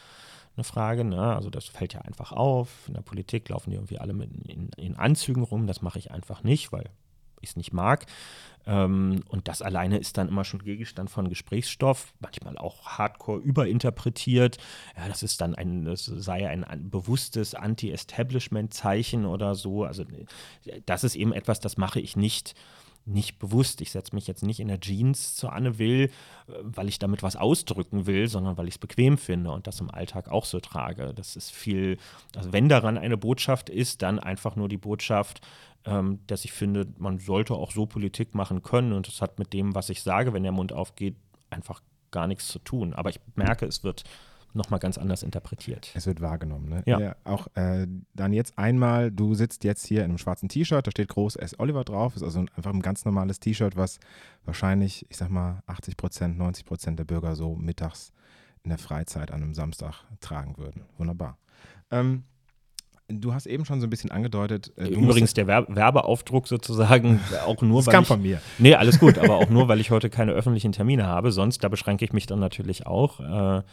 eine Frage. Ne? Also das fällt ja einfach auf. In der Politik laufen die irgendwie alle mit in, in Anzügen rum. Das mache ich einfach nicht, weil ich es nicht mag. Ähm, und das alleine ist dann immer schon Gegenstand von Gesprächsstoff, manchmal auch hardcore überinterpretiert. Ja, das ist dann ein, das sei ein, ein bewusstes Anti-Establishment-Zeichen oder so. Also das ist eben etwas, das mache ich nicht nicht bewusst. Ich setze mich jetzt nicht in der Jeans zu Anne Will, äh, weil ich damit was ausdrücken will, sondern weil ich es bequem finde und das im Alltag auch so trage. Das ist viel, also wenn daran eine Botschaft ist, dann einfach nur die Botschaft, ähm, dass ich finde, man sollte auch so Politik machen können und das hat mit dem, was ich sage, wenn der Mund aufgeht, einfach gar nichts zu tun. Aber ich merke, es wird nochmal ganz anders interpretiert.
Es wird wahrgenommen, ne?
Ja. ja
auch äh, dann jetzt einmal, du sitzt jetzt hier in einem schwarzen T-Shirt, da steht groß S. Oliver drauf, ist also einfach ein ganz normales T-Shirt, was wahrscheinlich, ich sag mal, 80 Prozent, 90 Prozent der Bürger so mittags in der Freizeit an einem Samstag tragen würden. Wunderbar. Ähm, Du hast eben schon so ein bisschen angedeutet.
Äh, Übrigens der Werbe Werbeaufdruck sozusagen auch nur,
das
weil
kam
ich,
von mir.
Nee, alles gut, aber auch nur, weil ich heute keine öffentlichen Termine habe. Sonst, da beschränke ich mich dann natürlich auch. Äh,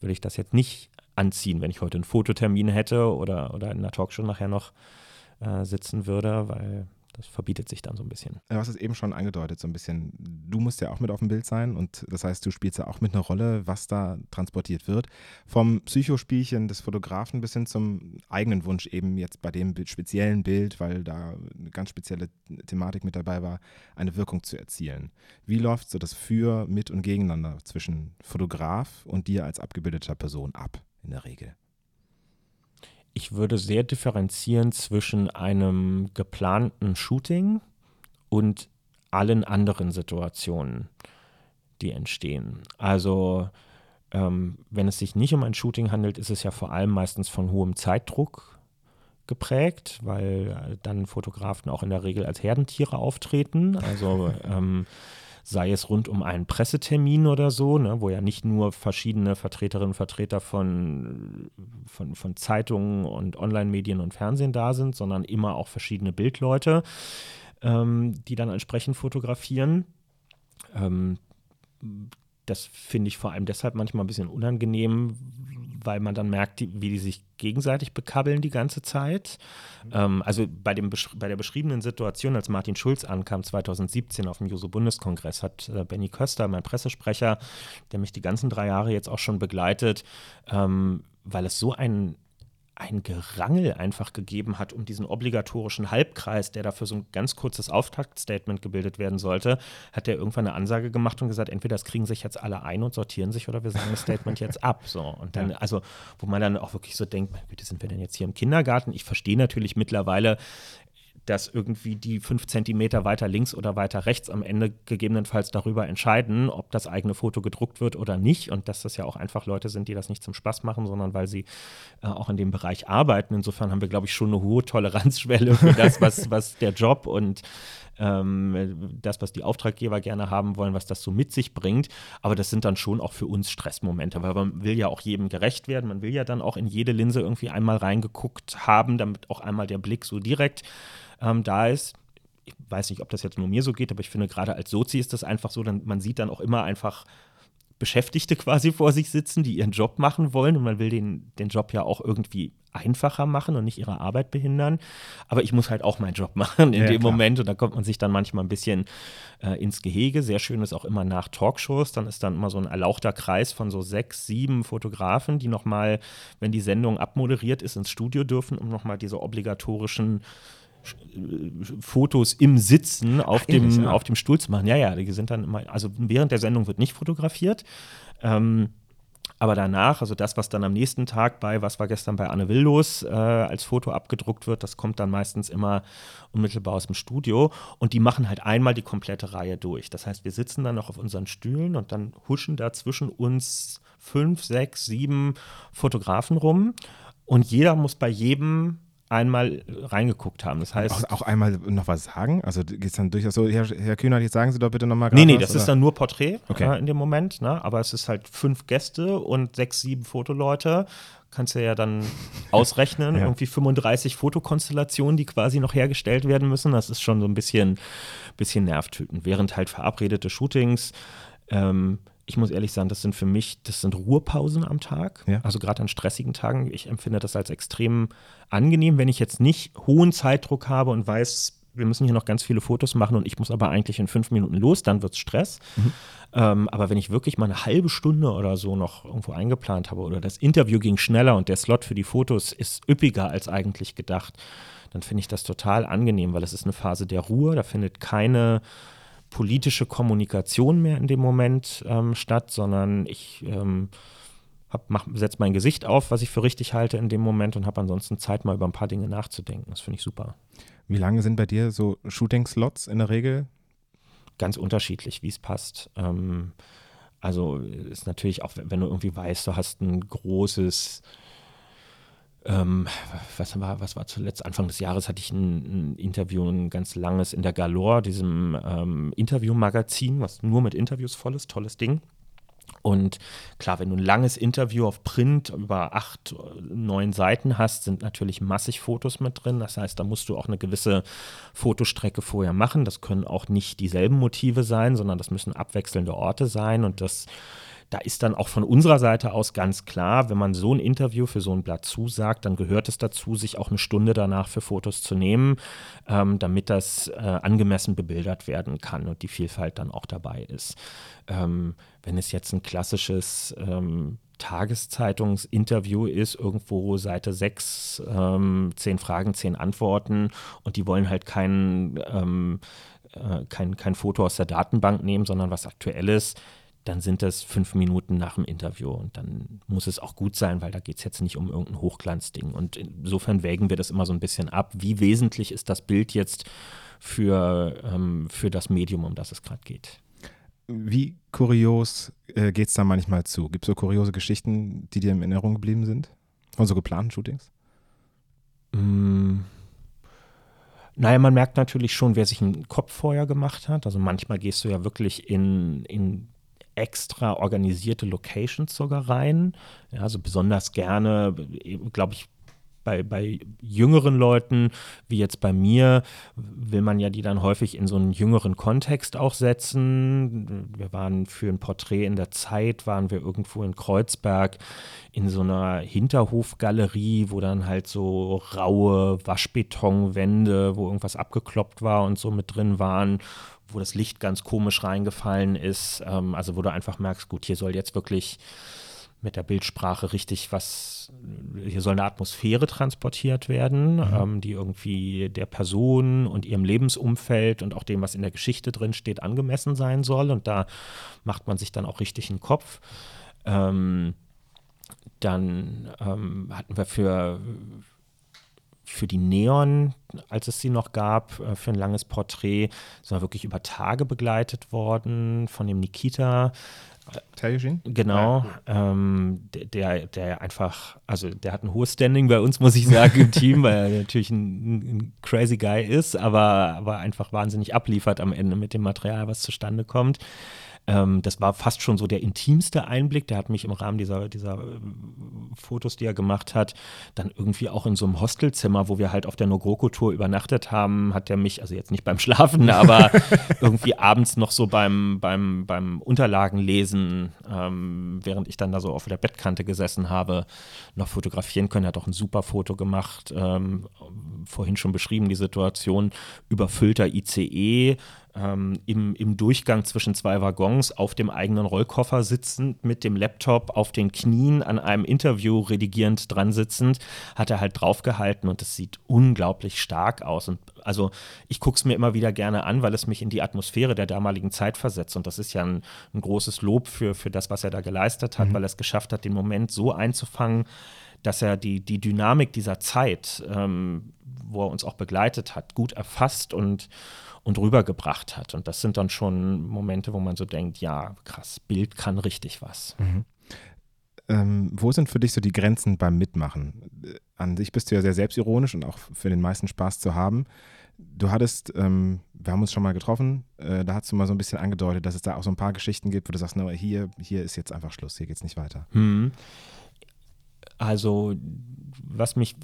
würde ich das jetzt nicht anziehen, wenn ich heute einen Fototermin hätte oder, oder in einer Talkshow nachher noch äh, sitzen würde, weil das verbietet sich dann so ein bisschen.
Du hast es eben schon angedeutet, so ein bisschen. Du musst ja auch mit auf dem Bild sein und das heißt, du spielst ja auch mit einer Rolle, was da transportiert wird. Vom Psychospielchen des Fotografen bis hin zum eigenen Wunsch, eben jetzt bei dem speziellen Bild, weil da eine ganz spezielle Thematik mit dabei war, eine Wirkung zu erzielen. Wie läuft so das Für, Mit und Gegeneinander zwischen Fotograf und dir als abgebildeter Person ab, in der Regel?
Ich würde sehr differenzieren zwischen einem geplanten Shooting und allen anderen Situationen, die entstehen. Also ähm, wenn es sich nicht um ein Shooting handelt, ist es ja vor allem meistens von hohem Zeitdruck geprägt, weil dann Fotografen auch in der Regel als Herdentiere auftreten. Also ähm, sei es rund um einen Pressetermin oder so, ne, wo ja nicht nur verschiedene Vertreterinnen und Vertreter von, von, von Zeitungen und Online-Medien und Fernsehen da sind, sondern immer auch verschiedene Bildleute, ähm, die dann entsprechend fotografieren. Ähm, das finde ich vor allem deshalb manchmal ein bisschen unangenehm, weil man dann merkt, wie die sich gegenseitig bekabbeln die ganze Zeit. Mhm. Ähm, also bei, dem, bei der beschriebenen Situation, als Martin Schulz ankam 2017 auf dem Juso-Bundeskongress, hat äh, Benny Köster, mein Pressesprecher, der mich die ganzen drei Jahre jetzt auch schon begleitet, ähm, weil es so ein ein Gerangel einfach gegeben hat um diesen obligatorischen Halbkreis, der dafür so ein ganz kurzes Auftaktstatement gebildet werden sollte, hat er irgendwann eine Ansage gemacht und gesagt, entweder das kriegen sich jetzt alle ein und sortieren sich oder wir sagen das Statement jetzt ab. So. Und dann, ja. also, wo man dann auch wirklich so denkt, bitte sind wir denn jetzt hier im Kindergarten? Ich verstehe natürlich mittlerweile, dass irgendwie die fünf Zentimeter weiter links oder weiter rechts am Ende gegebenenfalls darüber entscheiden, ob das eigene Foto gedruckt wird oder nicht. Und dass das ja auch einfach Leute sind, die das nicht zum Spaß machen, sondern weil sie äh, auch in dem Bereich arbeiten. Insofern haben wir, glaube ich, schon eine hohe Toleranzschwelle für das, was, was der Job und ähm, das, was die Auftraggeber gerne haben wollen, was das so mit sich bringt. Aber das sind dann schon auch für uns Stressmomente, weil man will ja auch jedem gerecht werden. Man will ja dann auch in jede Linse irgendwie einmal reingeguckt haben, damit auch einmal der Blick so direkt ähm, da ist ich weiß nicht, ob das jetzt nur mir so geht, aber ich finde, gerade als Sozi ist das einfach so, dann, man sieht dann auch immer einfach Beschäftigte quasi vor sich sitzen, die ihren Job machen wollen und man will den, den Job ja auch irgendwie einfacher machen und nicht ihre Arbeit behindern. Aber ich muss halt auch meinen Job machen in ja, dem klar. Moment und da kommt man sich dann manchmal ein bisschen äh, ins Gehege. Sehr schön ist auch immer nach Talkshows, dann ist dann immer so ein erlauchter Kreis von so sechs, sieben Fotografen, die nochmal, wenn die Sendung abmoderiert ist, ins Studio dürfen, um nochmal diese obligatorischen Fotos im Sitzen auf, Ach, dem, ja. auf dem Stuhl zu machen. Ja, ja, die sind dann immer, also während der Sendung wird nicht fotografiert. Ähm, aber danach, also das, was dann am nächsten Tag bei, was war gestern bei Anne Will los, äh, als Foto abgedruckt wird, das kommt dann meistens immer unmittelbar aus dem Studio. Und die machen halt einmal die komplette Reihe durch. Das heißt, wir sitzen dann noch auf unseren Stühlen und dann huschen da zwischen uns fünf, sechs, sieben Fotografen rum. Und jeder muss bei jedem einmal reingeguckt haben. Das heißt.
Auch, auch einmal noch was sagen? Also geht es dann durchaus so, Herr, Herr Kühner, jetzt sagen Sie doch bitte nochmal
Nee, nee, was, das oder? ist dann nur Porträt okay. äh, in dem Moment, ne? aber es ist halt fünf Gäste und sechs, sieben Fotoleute. Kannst du ja dann ausrechnen, ja. irgendwie 35 Fotokonstellationen, die quasi noch hergestellt werden müssen. Das ist schon so ein bisschen, bisschen nervtötend. Während halt verabredete Shootings ähm, ich muss ehrlich sagen, das sind für mich, das sind Ruhepausen am Tag. Ja. Also gerade an stressigen Tagen. Ich empfinde das als extrem angenehm, wenn ich jetzt nicht hohen Zeitdruck habe und weiß, wir müssen hier noch ganz viele Fotos machen und ich muss aber eigentlich in fünf Minuten los, dann wird es Stress. Mhm. Ähm, aber wenn ich wirklich mal eine halbe Stunde oder so noch irgendwo eingeplant habe oder das Interview ging schneller und der Slot für die Fotos ist üppiger als eigentlich gedacht, dann finde ich das total angenehm, weil es ist eine Phase der Ruhe, da findet keine politische Kommunikation mehr in dem Moment ähm, statt, sondern ich ähm, setze mein Gesicht auf, was ich für richtig halte in dem Moment und habe ansonsten Zeit, mal über ein paar Dinge nachzudenken. Das finde ich super.
Wie lange sind bei dir so Shooting-Slots in der Regel?
Ganz unterschiedlich, wie es passt. Ähm, also ist natürlich auch, wenn du irgendwie weißt, du hast ein großes ähm, was, war, was war zuletzt? Anfang des Jahres hatte ich ein, ein Interview, ein ganz langes in der Galore, diesem ähm, Interviewmagazin, was nur mit Interviews voll ist, tolles Ding. Und klar, wenn du ein langes Interview auf Print über acht, neun Seiten hast, sind natürlich massig Fotos mit drin. Das heißt, da musst du auch eine gewisse Fotostrecke vorher machen. Das können auch nicht dieselben Motive sein, sondern das müssen abwechselnde Orte sein. Und das da ist dann auch von unserer Seite aus ganz klar, wenn man so ein Interview für so ein Blatt zusagt, dann gehört es dazu, sich auch eine Stunde danach für Fotos zu nehmen, ähm, damit das äh, angemessen bebildert werden kann und die Vielfalt dann auch dabei ist. Ähm, wenn es jetzt ein klassisches ähm, Tageszeitungsinterview ist, irgendwo Seite 6, ähm, 10 Fragen, 10 Antworten und die wollen halt kein, ähm, äh, kein, kein Foto aus der Datenbank nehmen, sondern was Aktuelles, dann sind das fünf Minuten nach dem Interview und dann muss es auch gut sein, weil da geht es jetzt nicht um irgendein Hochglanzding. Und insofern wägen wir das immer so ein bisschen ab. Wie wesentlich ist das Bild jetzt für, ähm, für das Medium, um das es gerade geht?
Wie kurios äh, geht es da manchmal zu? Gibt es so kuriose Geschichten, die dir in Erinnerung geblieben sind? Von so geplanten Shootings?
Mm. Naja, man merkt natürlich schon, wer sich einen Kopf vorher gemacht hat. Also manchmal gehst du ja wirklich in, in extra organisierte Locations sogar rein. Ja, also besonders gerne, glaube ich, bei, bei jüngeren Leuten, wie jetzt bei mir, will man ja die dann häufig in so einen jüngeren Kontext auch setzen. Wir waren für ein Porträt in der Zeit, waren wir irgendwo in Kreuzberg in so einer Hinterhofgalerie, wo dann halt so raue Waschbetonwände, wo irgendwas abgekloppt war und so mit drin waren, wo das Licht ganz komisch reingefallen ist. Ähm, also wo du einfach merkst, gut, hier soll jetzt wirklich mit der Bildsprache richtig was, hier soll eine Atmosphäre transportiert werden, mhm. ähm, die irgendwie der Person und ihrem Lebensumfeld und auch dem, was in der Geschichte drin steht, angemessen sein soll. Und da macht man sich dann auch richtig einen Kopf. Ähm, dann ähm, hatten wir für für die Neon, als es sie noch gab, äh, für ein langes Porträt, wir wirklich über Tage begleitet worden von dem Nikita.
Taiyushin?
Genau, ja. ähm, der, der einfach, also der hat ein hohes Standing bei uns, muss ich sagen, im Team, weil er natürlich ein, ein, crazy Guy ist, aber, aber einfach wahnsinnig abliefert am Ende mit dem Material, was zustande kommt. Ähm, das war fast schon so der intimste Einblick. Der hat mich im Rahmen dieser, dieser äh, Fotos, die er gemacht hat, dann irgendwie auch in so einem Hostelzimmer, wo wir halt auf der Nogroko-Tour übernachtet haben, hat er mich, also jetzt nicht beim Schlafen, aber irgendwie abends noch so beim, beim, beim Unterlagenlesen, ähm, während ich dann da so auf der Bettkante gesessen habe, noch fotografieren können. Er hat auch ein super Foto gemacht, ähm, vorhin schon beschrieben, die Situation, überfüllter ICE, ähm, im, im Durchgang zwischen zwei Waggons auf dem eigenen Rollkoffer sitzend, mit dem Laptop auf den Knien an einem Interview redigierend dran sitzend, hat er halt draufgehalten und es sieht unglaublich stark aus. Und also ich gucke es mir immer wieder gerne an, weil es mich in die Atmosphäre der damaligen Zeit versetzt. Und das ist ja ein, ein großes Lob für, für das, was er da geleistet hat, mhm. weil er es geschafft hat, den Moment so einzufangen, dass er die, die Dynamik dieser Zeit, ähm, wo er uns auch begleitet hat, gut erfasst und, und rübergebracht hat. Und das sind dann schon Momente, wo man so denkt, ja, krass, Bild kann richtig was. Mhm.
Ähm, wo sind für dich so die Grenzen beim Mitmachen? An sich bist du ja sehr selbstironisch und auch für den meisten Spaß zu haben. Du hattest, ähm, wir haben uns schon mal getroffen, äh, da hast du mal so ein bisschen angedeutet, dass es da auch so ein paar Geschichten gibt, wo du sagst, no, hier, hier ist jetzt einfach Schluss, hier geht es nicht weiter.
Hm. Also, was mich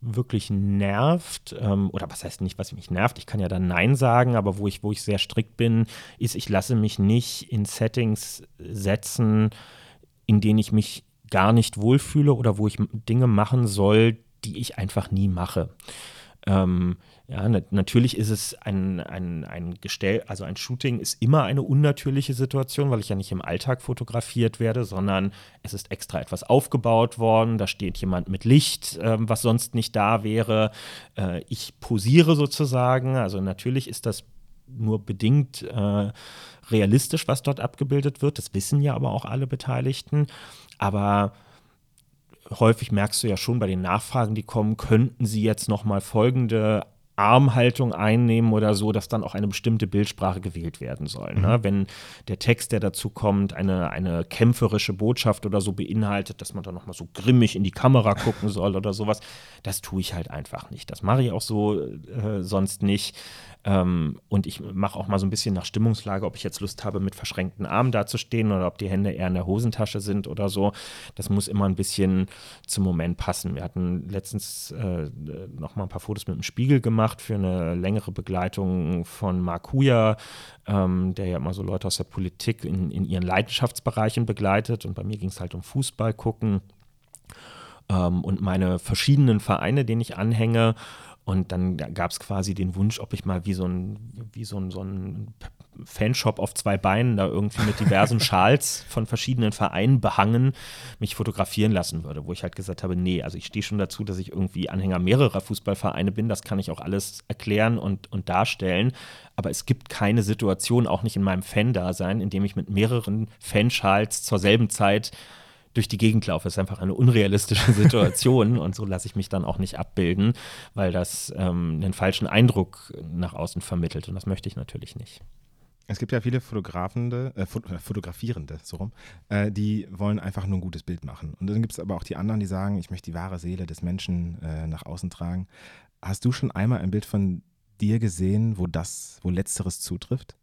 wirklich nervt, ähm, oder was heißt nicht, was mich nervt, ich kann ja dann Nein sagen, aber wo ich, wo ich sehr strikt bin, ist, ich lasse mich nicht in Settings setzen, in denen ich mich gar nicht wohlfühle oder wo ich Dinge machen soll, die ich einfach nie mache. Ähm, ja, na, natürlich ist es ein, ein, ein Gestell, also ein Shooting ist immer eine unnatürliche Situation, weil ich ja nicht im Alltag fotografiert werde, sondern es ist extra etwas aufgebaut worden. Da steht jemand mit Licht, äh, was sonst nicht da wäre. Äh, ich posiere sozusagen. Also natürlich ist das nur bedingt äh, realistisch, was dort abgebildet wird. Das wissen ja aber auch alle Beteiligten. Aber häufig merkst du ja schon bei den Nachfragen, die kommen, könnten sie jetzt noch mal folgende Armhaltung einnehmen oder so, dass dann auch eine bestimmte Bildsprache gewählt werden soll. Ne? Mhm. Ne? Wenn der Text, der dazu kommt, eine, eine kämpferische Botschaft oder so beinhaltet, dass man dann nochmal so grimmig in die Kamera gucken soll oder sowas, das tue ich halt einfach nicht. Das mache ich auch so äh, sonst nicht. Ähm, und ich mache auch mal so ein bisschen nach Stimmungslage, ob ich jetzt Lust habe, mit verschränkten Armen dazustehen oder ob die Hände eher in der Hosentasche sind oder so. Das muss immer ein bisschen zum Moment passen. Wir hatten letztens äh, noch mal ein paar Fotos mit dem Spiegel gemacht für eine längere Begleitung von Mark Huja, ähm, der ja immer so Leute aus der Politik in, in ihren Leidenschaftsbereichen begleitet. Und bei mir ging es halt um Fußball gucken ähm, und meine verschiedenen Vereine, denen ich anhänge. Und dann gab es quasi den Wunsch, ob ich mal wie so ein, wie so ein, so ein Fanshop auf zwei Beinen da irgendwie mit diversen Schals von verschiedenen Vereinen behangen mich fotografieren lassen würde, wo ich halt gesagt habe, nee, also ich stehe schon dazu, dass ich irgendwie Anhänger mehrerer Fußballvereine bin, das kann ich auch alles erklären und, und darstellen, aber es gibt keine Situation, auch nicht in meinem Fan-Dasein, in dem ich mit mehreren Fanschals zur selben Zeit durch die Gegend laufe. Das ist einfach eine unrealistische Situation und so lasse ich mich dann auch nicht abbilden, weil das ähm, einen falschen Eindruck nach außen vermittelt und das möchte ich natürlich nicht.
Es gibt ja viele Fotografende, äh, äh, Fotografierende, so rum, äh, die wollen einfach nur ein gutes Bild machen. Und dann gibt es aber auch die anderen, die sagen, ich möchte die wahre Seele des Menschen äh, nach außen tragen. Hast du schon einmal ein Bild von dir gesehen, wo das, wo letzteres zutrifft?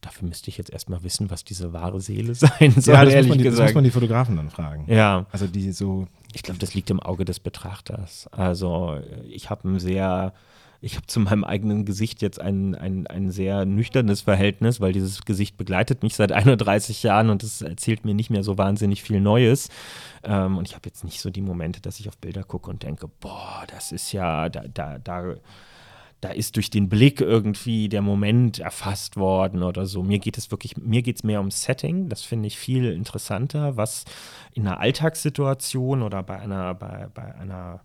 Dafür müsste ich jetzt erstmal wissen, was diese wahre Seele sein soll,
ja, das ehrlich muss man, gesagt. Das muss man die Fotografen dann fragen.
Ja.
Also die so.
Ich glaube, das liegt im Auge des Betrachters. Also ich habe ein sehr, ich habe zu meinem eigenen Gesicht jetzt ein, ein, ein sehr nüchternes Verhältnis, weil dieses Gesicht begleitet mich seit 31 Jahren und es erzählt mir nicht mehr so wahnsinnig viel Neues. Ähm, und ich habe jetzt nicht so die Momente, dass ich auf Bilder gucke und denke, boah, das ist ja, da, da, da da ist durch den Blick irgendwie der Moment erfasst worden oder so. Mir geht es wirklich, mir geht es mehr ums Setting. Das finde ich viel interessanter, was in einer Alltagssituation oder bei einer, bei, bei einer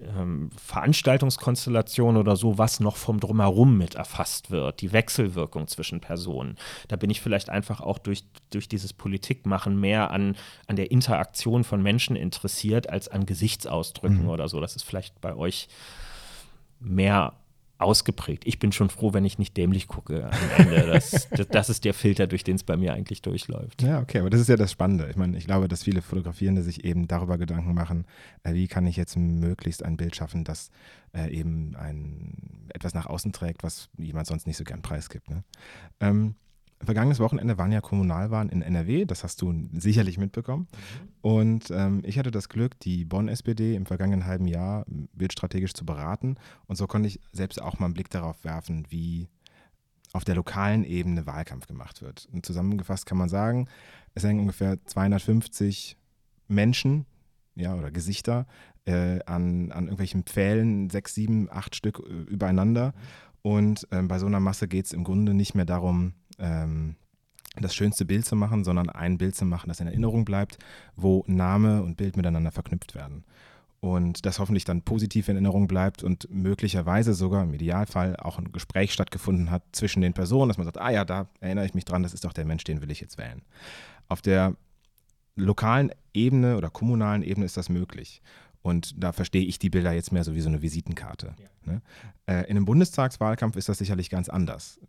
ähm, Veranstaltungskonstellation oder so, was noch vom Drumherum mit erfasst wird, die Wechselwirkung zwischen Personen. Da bin ich vielleicht einfach auch durch, durch dieses Politikmachen mehr an, an der Interaktion von Menschen interessiert als an Gesichtsausdrücken mhm. oder so. Das ist vielleicht bei euch mehr ausgeprägt. Ich bin schon froh, wenn ich nicht dämlich gucke. Das, das, das ist der Filter, durch den es bei mir eigentlich durchläuft.
Ja, okay, aber das ist ja das Spannende. Ich meine, ich glaube, dass viele Fotografierende sich eben darüber Gedanken machen, äh, wie kann ich jetzt möglichst ein Bild schaffen, das äh, eben ein, etwas nach außen trägt, was jemand sonst nicht so gern preisgibt. Ne? Ähm, vergangenes Wochenende waren ja Kommunalwahlen in NRW, das hast du sicherlich mitbekommen. Und ähm, ich hatte das Glück, die Bonn-SPD im vergangenen halben Jahr bildstrategisch zu beraten. Und so konnte ich selbst auch mal einen Blick darauf werfen, wie auf der lokalen Ebene Wahlkampf gemacht wird. Und zusammengefasst kann man sagen, es hängen ungefähr 250 Menschen ja, oder Gesichter äh, an, an irgendwelchen Pfählen, sechs, sieben, acht Stück äh, übereinander. Und ähm, bei so einer Masse geht es im Grunde nicht mehr darum, ähm, das schönste Bild zu machen, sondern ein Bild zu machen, das in Erinnerung bleibt, wo Name und Bild miteinander verknüpft werden. Und das hoffentlich dann positiv in Erinnerung bleibt und möglicherweise sogar im Idealfall auch ein Gespräch stattgefunden hat zwischen den Personen, dass man sagt, ah ja, da erinnere ich mich dran, das ist doch der Mensch, den will ich jetzt wählen. Auf der lokalen Ebene oder kommunalen Ebene ist das möglich. Und da verstehe ich die Bilder jetzt mehr so wie so eine Visitenkarte. Ja. Ne? Äh, in einem Bundestagswahlkampf ist das sicherlich ganz anders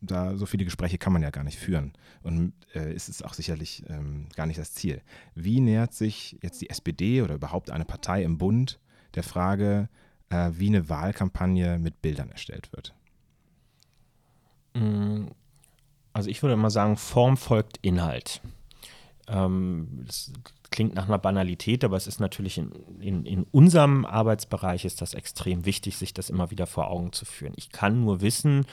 da so viele Gespräche kann man ja gar nicht führen. Und äh, ist es auch sicherlich ähm, gar nicht das Ziel. Wie nähert sich jetzt die SPD oder überhaupt eine Partei im Bund der Frage, äh, wie eine Wahlkampagne mit Bildern erstellt wird?
Mm, also ich würde mal sagen, Form folgt Inhalt. Ähm, das klingt nach einer Banalität, aber es ist natürlich in, in, in unserem Arbeitsbereich ist das extrem wichtig, sich das immer wieder vor Augen zu führen. Ich kann nur wissen,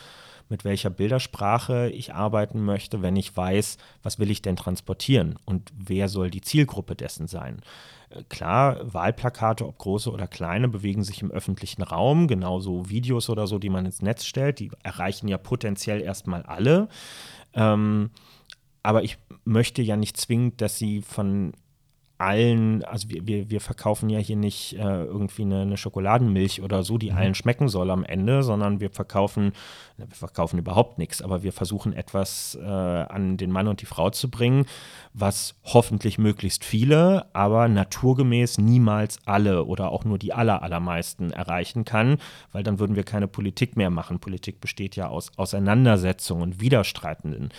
mit welcher Bildersprache ich arbeiten möchte, wenn ich weiß, was will ich denn transportieren und wer soll die Zielgruppe dessen sein. Äh, klar, Wahlplakate, ob große oder kleine, bewegen sich im öffentlichen Raum, genauso Videos oder so, die man ins Netz stellt, die erreichen ja potenziell erstmal alle. Ähm, aber ich möchte ja nicht zwingend, dass sie von allen, also wir, wir, wir verkaufen ja hier nicht äh, irgendwie eine, eine, Schokoladenmilch oder so, die mhm. allen schmecken soll am Ende, sondern wir verkaufen, wir verkaufen überhaupt nichts, aber wir versuchen etwas äh, an den Mann und die Frau zu bringen, was hoffentlich möglichst viele, aber naturgemäß niemals alle oder auch nur die aller, allermeisten erreichen kann, weil dann würden wir keine Politik mehr machen. Politik besteht ja aus Auseinandersetzungen und Widerstreitenden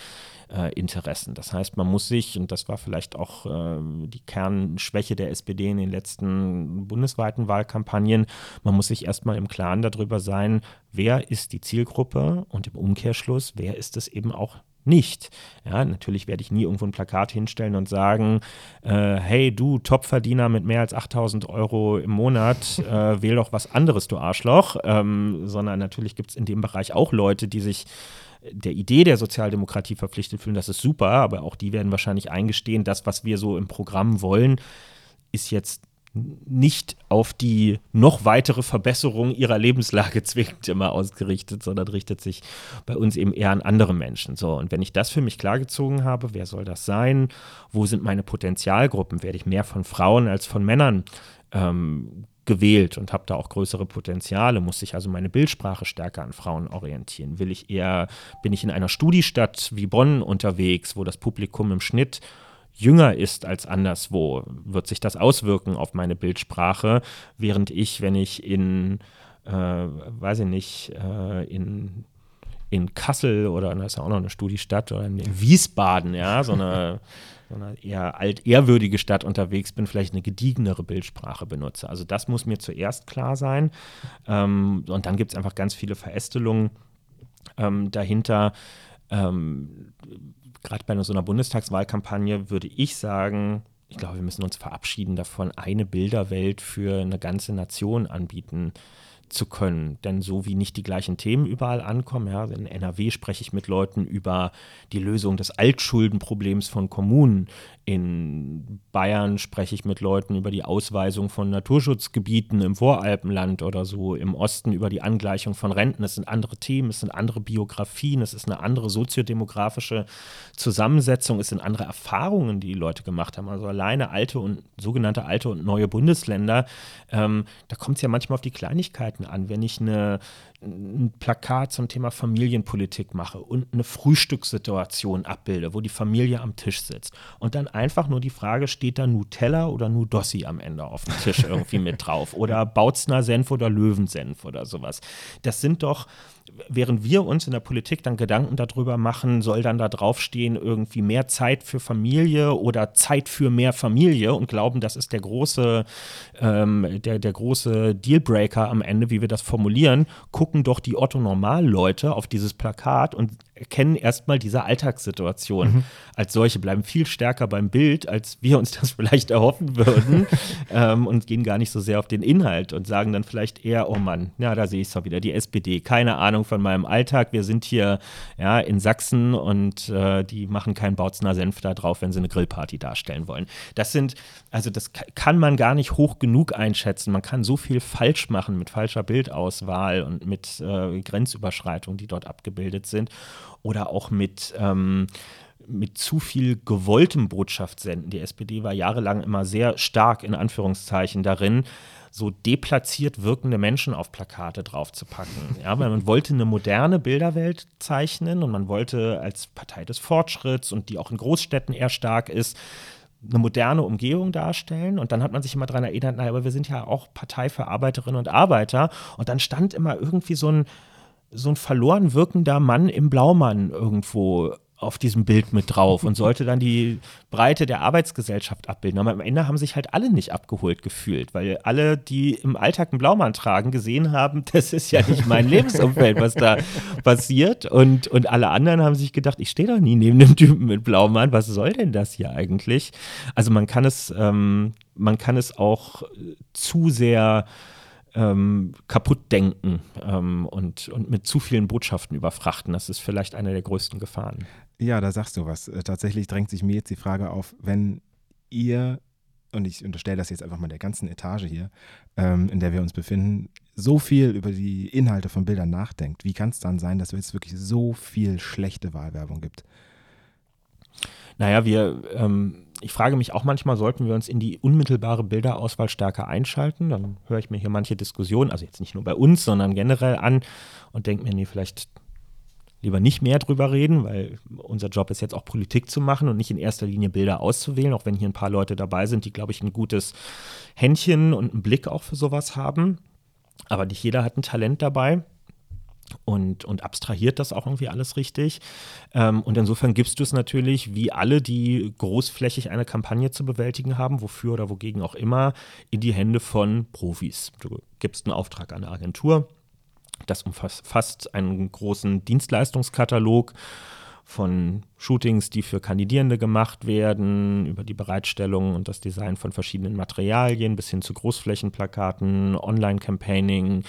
äh, Interessen. Das heißt, man muss sich, und das war vielleicht auch äh, die Kernschwäche der SPD in den letzten bundesweiten Wahlkampagnen, man muss sich erstmal im Klaren darüber sein, wer ist die Zielgruppe und im Umkehrschluss, wer ist es eben auch nicht. Ja, natürlich werde ich nie irgendwo ein Plakat hinstellen und sagen, äh, hey du Topverdiener mit mehr als 8000 Euro im Monat, äh, wähl doch was anderes, du Arschloch, ähm, sondern natürlich gibt es in dem Bereich auch Leute, die sich der Idee der Sozialdemokratie verpflichtet fühlen, das ist super, aber auch die werden wahrscheinlich eingestehen, das, was wir so im Programm wollen, ist jetzt nicht auf die noch weitere Verbesserung ihrer Lebenslage zwingend immer ausgerichtet, sondern richtet sich bei uns eben eher an andere Menschen. So, und wenn ich das für mich klargezogen habe, wer soll das sein? Wo sind meine Potenzialgruppen? Werde ich mehr von Frauen als von Männern ähm, gewählt und habe da auch größere Potenziale, muss ich also meine Bildsprache stärker an Frauen orientieren? Will ich eher, bin ich in einer Studiestadt wie Bonn unterwegs, wo das Publikum im Schnitt jünger ist als anderswo, wird sich das auswirken auf meine Bildsprache, während ich, wenn ich in, äh, weiß ich nicht, äh, in in Kassel oder das ist ja auch noch eine Studiestadt oder in Wiesbaden, ja, so eine so einer eher altehrwürdige Stadt unterwegs bin, vielleicht eine gediegenere Bildsprache benutze. Also das muss mir zuerst klar sein. Ähm, und dann gibt es einfach ganz viele Verästelungen ähm, dahinter. Ähm, Gerade bei so einer Bundestagswahlkampagne würde ich sagen, ich glaube, wir müssen uns verabschieden davon, eine Bilderwelt für eine ganze Nation anbieten zu können. Denn so wie nicht die gleichen Themen überall ankommen, ja, in NRW spreche ich mit Leuten über die Lösung des Altschuldenproblems von Kommunen. In Bayern spreche ich mit Leuten über die Ausweisung von Naturschutzgebieten im Voralpenland oder so, im Osten über die Angleichung von Renten. Es sind andere Themen, es sind andere Biografien, es ist eine andere soziodemografische Zusammensetzung, es sind andere Erfahrungen, die die Leute gemacht haben. Also alleine alte und sogenannte alte und neue Bundesländer, ähm, da kommt es ja manchmal auf die Kleinigkeiten an. Wenn ich eine ein Plakat zum Thema Familienpolitik mache und eine Frühstückssituation abbilde, wo die Familie am Tisch sitzt und dann einfach nur die Frage, steht da Nutella oder Nudossi am Ende auf dem Tisch irgendwie mit drauf oder Bautzner Senf oder Löwensenf oder sowas. Das sind doch während wir uns in der Politik dann Gedanken darüber machen, soll dann da draufstehen, irgendwie mehr Zeit für Familie oder Zeit für mehr Familie und glauben, das ist der große, ähm, der, der große Dealbreaker am Ende, wie wir das formulieren, gucken doch die Otto-Normal-Leute auf dieses Plakat und erkennen erstmal diese Alltagssituation mhm. als solche, bleiben viel stärker beim Bild, als wir uns das vielleicht erhoffen würden ähm, und gehen gar nicht so sehr auf den Inhalt und sagen dann vielleicht eher, oh Mann, ja, da sehe ich es doch wieder, die SPD, keine Ahnung von meinem Alltag, wir sind hier ja, in Sachsen und äh, die machen keinen Bautzner Senf da drauf, wenn sie eine Grillparty darstellen wollen. Das sind, also das kann man gar nicht hoch genug einschätzen, man kann so viel falsch machen mit falscher Bildauswahl und mit äh, Grenzüberschreitungen, die dort abgebildet sind oder auch mit, ähm, mit zu viel gewolltem Botschaftssenden. Die SPD war jahrelang immer sehr stark in Anführungszeichen darin, so deplatziert wirkende Menschen auf Plakate draufzupacken. Ja, weil man wollte eine moderne Bilderwelt zeichnen und man wollte als Partei des Fortschritts und die auch in Großstädten eher stark ist, eine moderne Umgehung darstellen. Und dann hat man sich immer daran erinnert, naja, aber wir sind ja auch Partei für Arbeiterinnen und Arbeiter. Und dann stand immer irgendwie so ein so ein verloren wirkender Mann im Blaumann irgendwo auf diesem Bild mit drauf und sollte dann die Breite der Arbeitsgesellschaft abbilden. Aber am Ende haben sich halt alle nicht abgeholt gefühlt, weil alle, die im Alltag einen Blaumann tragen, gesehen haben, das ist ja nicht mein Lebensumfeld, was da passiert. Und, und alle anderen haben sich gedacht, ich stehe doch nie neben dem Typen mit Blaumann, was soll denn das hier eigentlich? Also man kann es, ähm, man kann es auch zu sehr ähm, kaputt denken ähm, und, und mit zu vielen Botschaften überfrachten. Das ist vielleicht eine der größten Gefahren.
Ja, da sagst du was. Äh, tatsächlich drängt sich mir jetzt die Frage auf, wenn ihr, und ich unterstelle das jetzt einfach mal der ganzen Etage hier, ähm, in der wir uns befinden, so viel über die Inhalte von Bildern nachdenkt, wie kann es dann sein, dass es wirklich so viel schlechte Wahlwerbung gibt?
Naja, wir ähm, ich frage mich auch manchmal, sollten wir uns in die unmittelbare Bilderauswahl stärker einschalten? Dann höre ich mir hier manche Diskussionen, also jetzt nicht nur bei uns, sondern generell an und denke mir, nee, vielleicht lieber nicht mehr drüber reden, weil unser Job ist jetzt auch Politik zu machen und nicht in erster Linie Bilder auszuwählen, auch wenn hier ein paar Leute dabei sind, die, glaube ich, ein gutes Händchen und einen Blick auch für sowas haben. Aber nicht jeder hat ein Talent dabei und, und abstrahiert das auch irgendwie alles richtig. Ähm, und insofern gibst du es natürlich, wie alle, die großflächig eine Kampagne zu bewältigen haben, wofür oder wogegen auch immer, in die Hände von Profis. Du gibst einen Auftrag an eine Agentur, das umfasst einen großen Dienstleistungskatalog von Shootings, die für Kandidierende gemacht werden, über die Bereitstellung und das Design von verschiedenen Materialien bis hin zu Großflächenplakaten, Online-Campaigning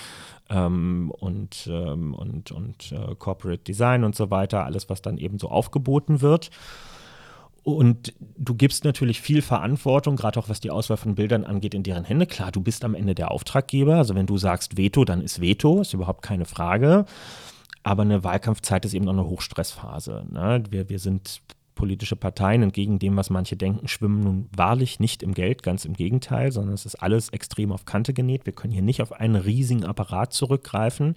ähm, und, ähm, und, und äh, Corporate Design und so weiter, alles, was dann eben so aufgeboten wird. Und du gibst natürlich viel Verantwortung, gerade auch was die Auswahl von Bildern angeht, in deren Hände. Klar, du bist am Ende der Auftraggeber. Also wenn du sagst Veto, dann ist Veto, ist überhaupt keine Frage. Aber eine Wahlkampfzeit ist eben auch eine Hochstressphase. Ne? Wir, wir sind politische Parteien, entgegen dem, was manche denken, schwimmen nun wahrlich nicht im Geld, ganz im Gegenteil, sondern es ist alles extrem auf Kante genäht. Wir können hier nicht auf einen riesigen Apparat zurückgreifen.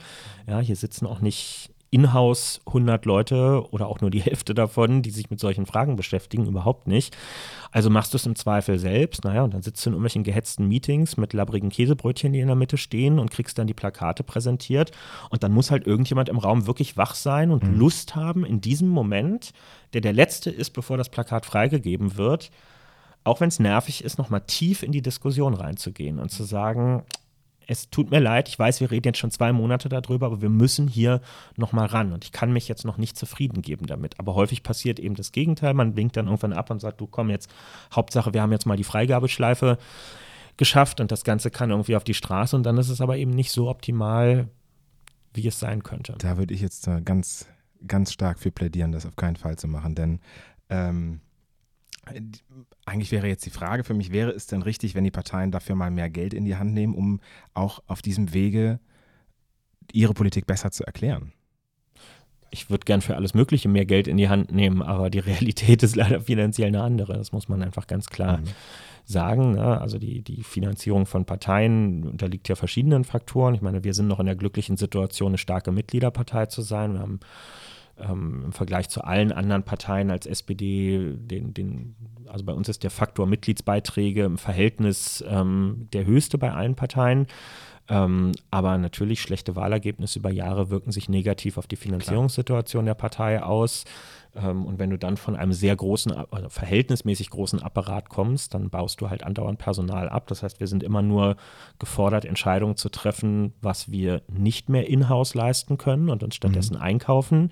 Ja, hier sitzen auch nicht in-house 100 Leute oder auch nur die Hälfte davon, die sich mit solchen Fragen beschäftigen, überhaupt nicht. Also machst du es im Zweifel selbst, naja, und dann sitzt du in irgendwelchen gehetzten Meetings mit labbrigen Käsebrötchen, die in der Mitte stehen und kriegst dann die Plakate präsentiert. Und dann muss halt irgendjemand im Raum wirklich wach sein und mhm. Lust haben, in diesem Moment, der der letzte ist, bevor das Plakat freigegeben wird, auch wenn es nervig ist, nochmal tief in die Diskussion reinzugehen und zu sagen, es tut mir leid, ich weiß, wir reden jetzt schon zwei Monate darüber, aber wir müssen hier nochmal ran. Und ich kann mich jetzt noch nicht zufrieden geben damit. Aber häufig passiert eben das Gegenteil. Man winkt dann irgendwann ab und sagt, du komm jetzt, Hauptsache, wir haben jetzt mal die Freigabeschleife geschafft und das Ganze kann irgendwie auf die Straße und dann ist es aber eben nicht so optimal, wie es sein könnte.
Da würde ich jetzt ganz, ganz stark für plädieren, das auf keinen Fall zu machen, denn ähm, eigentlich wäre jetzt die Frage für mich, wäre es denn richtig, wenn die Parteien dafür mal mehr Geld in die Hand nehmen, um auch auf diesem Wege ihre Politik besser zu erklären?
Ich würde gern für alles Mögliche mehr Geld in die Hand nehmen, aber die Realität ist leider finanziell eine andere. Das muss man einfach ganz klar mhm. sagen. Ne? Also die, die Finanzierung von Parteien unterliegt ja verschiedenen Faktoren. Ich meine, wir sind noch in der glücklichen Situation, eine starke Mitgliederpartei zu sein. Wir haben ähm, im Vergleich zu allen anderen Parteien als SPD, den, den, also bei uns ist der Faktor Mitgliedsbeiträge im Verhältnis ähm, der höchste bei allen Parteien. Ähm, aber natürlich schlechte Wahlergebnisse über Jahre wirken sich negativ auf die Finanzierungssituation der Partei aus. Ähm, und wenn du dann von einem sehr großen, also verhältnismäßig großen Apparat kommst, dann baust du halt andauernd Personal ab. Das heißt, wir sind immer nur gefordert, Entscheidungen zu treffen, was wir nicht mehr in-house leisten können und uns stattdessen mhm. einkaufen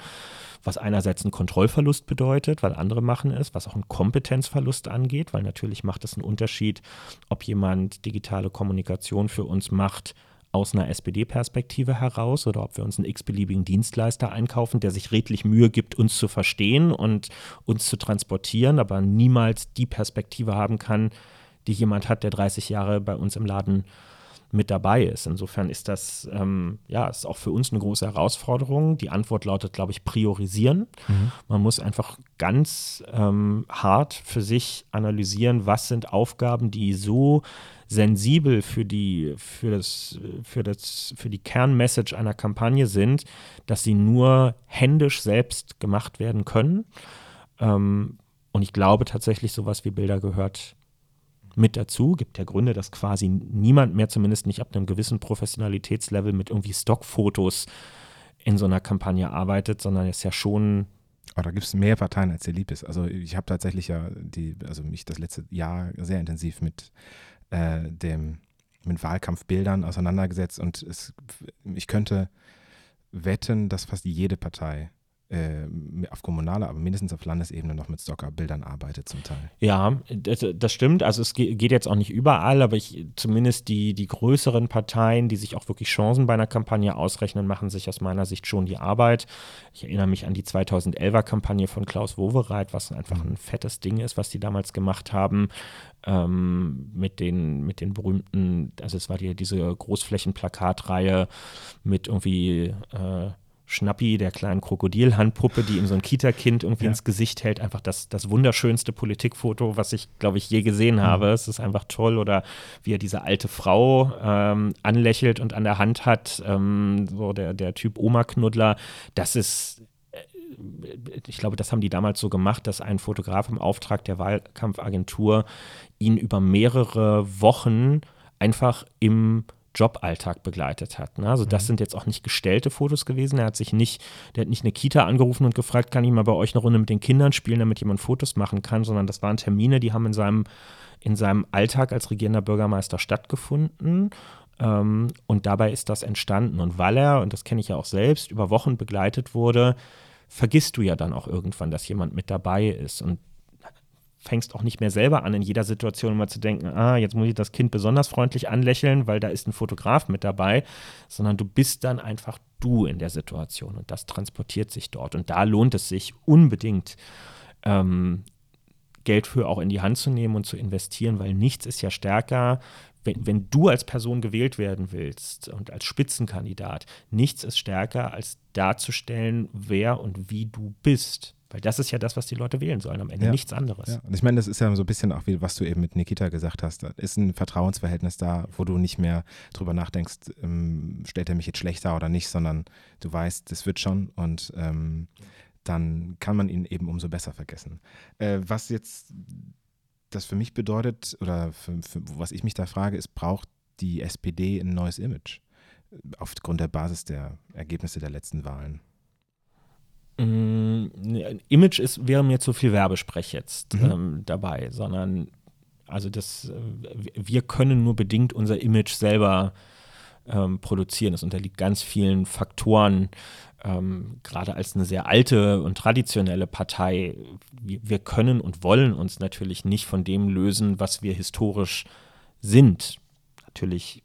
was einerseits einen Kontrollverlust bedeutet, weil andere machen es, was auch einen Kompetenzverlust angeht, weil natürlich macht es einen Unterschied, ob jemand digitale Kommunikation für uns macht aus einer SPD-Perspektive heraus oder ob wir uns einen x-beliebigen Dienstleister einkaufen, der sich redlich Mühe gibt, uns zu verstehen und uns zu transportieren, aber niemals die Perspektive haben kann, die jemand hat, der 30 Jahre bei uns im Laden mit dabei ist. Insofern ist das ähm, ja ist auch für uns eine große Herausforderung. Die Antwort lautet, glaube ich, priorisieren. Mhm. Man muss einfach ganz ähm, hart für sich analysieren, was sind Aufgaben, die so sensibel für die, für das, für das, für die Kernmessage einer Kampagne sind, dass sie nur händisch selbst gemacht werden können. Ähm, und ich glaube tatsächlich, sowas wie Bilder gehört mit dazu. Gibt ja Gründe, dass quasi niemand mehr, zumindest nicht ab einem gewissen Professionalitätslevel, mit irgendwie Stockfotos in so einer Kampagne arbeitet, sondern es ja schon.
Aber da gibt es mehr Parteien, als dir lieb ist. Also ich habe tatsächlich ja die, also mich das letzte Jahr sehr intensiv mit äh, dem mit Wahlkampfbildern auseinandergesetzt und es, ich könnte wetten, dass fast jede Partei äh, auf kommunaler, aber mindestens auf Landesebene noch mit Stocker-Bildern arbeitet zum Teil.
Ja, das, das, stimmt. Also es geht jetzt auch nicht überall, aber ich, zumindest die, die größeren Parteien, die sich auch wirklich Chancen bei einer Kampagne ausrechnen, machen sich aus meiner Sicht schon die Arbeit. Ich erinnere mich an die 2011er Kampagne von Klaus Wowereit, was einfach mhm. ein fettes Ding ist, was die damals gemacht haben. Ähm, mit, den, mit den berühmten, also es war die, diese Großflächenplakatreihe mit irgendwie äh, Schnappi, der kleinen Krokodilhandpuppe, die ihm so ein Kita-Kind irgendwie ja. ins Gesicht hält. Einfach das, das wunderschönste Politikfoto, was ich, glaube ich, je gesehen mhm. habe. Es ist einfach toll. Oder wie er diese alte Frau ähm, anlächelt und an der Hand hat, ähm, so der, der Typ Oma-Knuddler. Das ist äh, ich glaube, das haben die damals so gemacht, dass ein Fotograf im Auftrag der Wahlkampfagentur ihn über mehrere Wochen einfach im Joballtag begleitet hat. Ne? Also das mhm. sind jetzt auch nicht gestellte Fotos gewesen. Er hat sich nicht, der hat nicht eine Kita angerufen und gefragt, kann ich mal bei euch eine Runde mit den Kindern spielen, damit jemand Fotos machen kann, sondern das waren Termine, die haben in seinem, in seinem Alltag als regierender Bürgermeister stattgefunden. Ähm, und dabei ist das entstanden. Und weil er, und das kenne ich ja auch selbst, über Wochen begleitet wurde, vergisst du ja dann auch irgendwann, dass jemand mit dabei ist. Und fängst auch nicht mehr selber an, in jeder Situation immer zu denken, ah, jetzt muss ich das Kind besonders freundlich anlächeln, weil da ist ein Fotograf mit dabei, sondern du bist dann einfach du in der Situation und das transportiert sich dort. Und da lohnt es sich unbedingt, ähm, Geld für auch in die Hand zu nehmen und zu investieren, weil nichts ist ja stärker, wenn, wenn du als Person gewählt werden willst und als Spitzenkandidat, nichts ist stärker, als darzustellen, wer und wie du bist. Weil das ist ja das, was die Leute wählen sollen, am Ende
ja.
nichts anderes.
Ja. Und ich meine, das ist ja so ein bisschen auch wie, was du eben mit Nikita gesagt hast. Da ist ein Vertrauensverhältnis da, wo du nicht mehr drüber nachdenkst, ähm, stellt er mich jetzt schlechter oder nicht, sondern du weißt, das wird schon und ähm, dann kann man ihn eben umso besser vergessen. Äh, was jetzt das für mich bedeutet oder für, für, was ich mich da frage, ist, braucht die SPD ein neues Image aufgrund der Basis der Ergebnisse der letzten Wahlen?
Mm, Image ist, wäre mir zu viel Werbesprech jetzt mhm. ähm, dabei, sondern also das, äh, wir können nur bedingt unser Image selber ähm, produzieren. Das unterliegt ganz vielen Faktoren, ähm, gerade als eine sehr alte und traditionelle Partei. Wir, können und wollen uns natürlich nicht von dem lösen, was wir historisch sind. Natürlich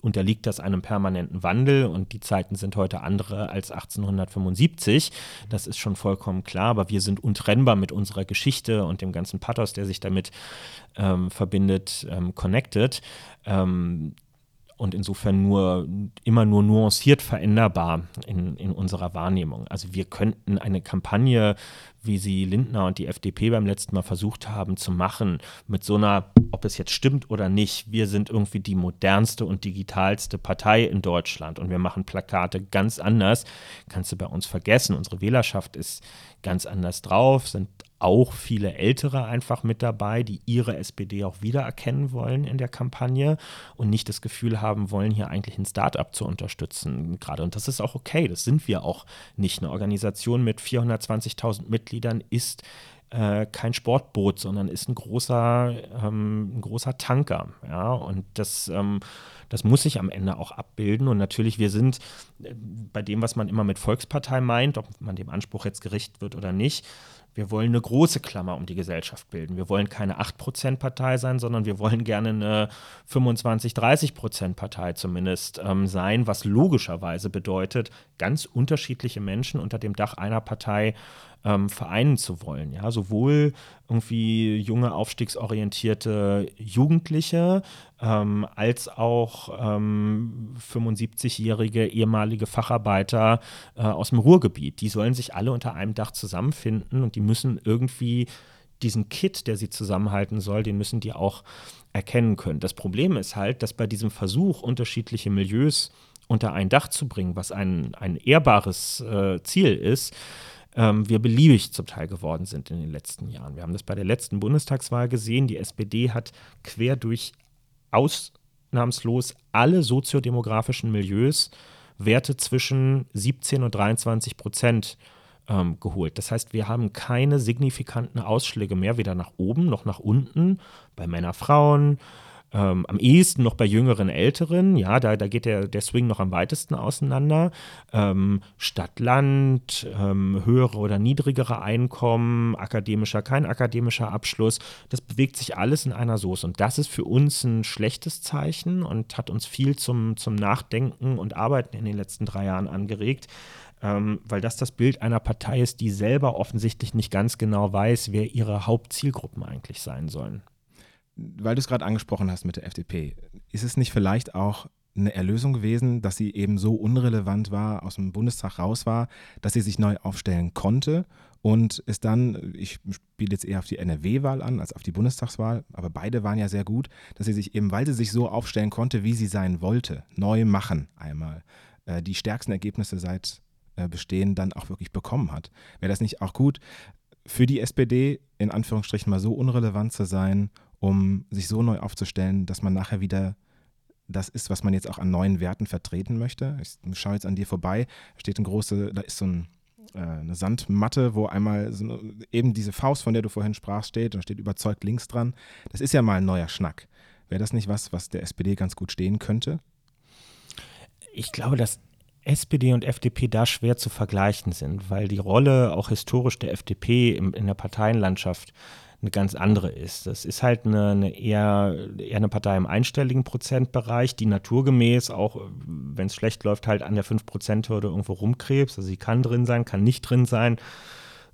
unterliegt das einem permanenten Wandel und die Zeiten sind heute andere als 1875. Das ist schon vollkommen klar, aber wir sind untrennbar mit unserer Geschichte und dem ganzen Pathos, der sich damit ähm, verbindet, ähm, connected. Ähm, und insofern nur immer nur nuanciert veränderbar in, in unserer Wahrnehmung. Also wir könnten eine Kampagne, wie sie Lindner und die FDP beim letzten Mal versucht haben zu machen, mit so einer, ob es jetzt stimmt oder nicht, wir sind irgendwie die modernste und digitalste Partei in Deutschland und wir machen Plakate ganz anders, kannst du bei uns vergessen. Unsere Wählerschaft ist ganz anders drauf, sind auch viele Ältere einfach mit dabei, die ihre SPD auch wiedererkennen wollen in der Kampagne und nicht das Gefühl haben wollen, hier eigentlich ein Start-up zu unterstützen gerade. Und das ist auch okay, das sind wir auch nicht. Eine Organisation mit 420.000 Mitgliedern ist äh, kein Sportboot, sondern ist ein großer, ähm, ein großer Tanker. Ja? Und das, ähm, das muss sich am Ende auch abbilden. Und natürlich, wir sind äh, bei dem, was man immer mit Volkspartei meint, ob man dem Anspruch jetzt gerecht wird oder nicht, wir wollen eine große Klammer um die Gesellschaft bilden. Wir wollen keine 8%-Partei sein, sondern wir wollen gerne eine 25-30%-Partei zumindest ähm, sein, was logischerweise bedeutet, ganz unterschiedliche Menschen unter dem Dach einer Partei ähm, vereinen zu wollen. Ja, sowohl irgendwie junge, aufstiegsorientierte Jugendliche ähm, als auch ähm, 75-jährige ehemalige Facharbeiter äh, aus dem Ruhrgebiet. Die sollen sich alle unter einem Dach zusammenfinden und die müssen irgendwie diesen Kit, der sie zusammenhalten soll, den müssen die auch erkennen können. Das Problem ist halt, dass bei diesem Versuch, unterschiedliche Milieus unter ein Dach zu bringen, was ein, ein ehrbares äh, Ziel ist, ähm, wir beliebig zum Teil geworden sind in den letzten Jahren. Wir haben das bei der letzten Bundestagswahl gesehen. Die SPD hat quer durch ausnahmslos alle soziodemografischen Milieus Werte zwischen 17 und 23 Prozent ähm, geholt. Das heißt, wir haben keine signifikanten Ausschläge mehr, weder nach oben noch nach unten, bei Männer, Frauen, ähm, am ehesten noch bei jüngeren Älteren, ja, da, da geht der, der Swing noch am weitesten auseinander. Ähm, Stadt, Land, ähm, höhere oder niedrigere Einkommen, akademischer, kein akademischer Abschluss, das bewegt sich alles in einer Soße. Und das ist für uns ein schlechtes Zeichen und hat uns viel zum, zum Nachdenken und Arbeiten in den letzten drei Jahren angeregt. Ähm, weil das das Bild einer Partei ist, die selber offensichtlich nicht ganz genau weiß, wer ihre Hauptzielgruppen eigentlich sein sollen
weil du es gerade angesprochen hast mit der FDP, ist es nicht vielleicht auch eine Erlösung gewesen, dass sie eben so unrelevant war, aus dem Bundestag raus war, dass sie sich neu aufstellen konnte und es dann, ich spiele jetzt eher auf die NRW-Wahl an als auf die Bundestagswahl, aber beide waren ja sehr gut, dass sie sich eben, weil sie sich so aufstellen konnte, wie sie sein wollte, neu machen einmal, äh, die stärksten Ergebnisse seit äh, Bestehen dann auch wirklich bekommen hat. Wäre das nicht auch gut für die SPD, in Anführungsstrichen mal so unrelevant zu sein um sich so neu aufzustellen, dass man nachher wieder das ist, was man jetzt auch an neuen Werten vertreten möchte. Ich schaue jetzt an dir vorbei, da steht ein große, da ist so ein, äh, eine Sandmatte, wo einmal so eine, eben diese Faust, von der du vorhin sprachst, steht und steht überzeugt links dran. Das ist ja mal ein neuer Schnack. Wäre das nicht was, was der SPD ganz gut stehen könnte?
Ich glaube, dass SPD und FDP da schwer zu vergleichen sind, weil die Rolle auch historisch der FDP im, in der Parteienlandschaft eine ganz andere ist. Das ist halt eine, eine eher, eher eine Partei im einstelligen Prozentbereich, die naturgemäß auch, wenn es schlecht läuft, halt an der 5%-Hürde irgendwo rumkrebst. Also sie kann drin sein, kann nicht drin sein.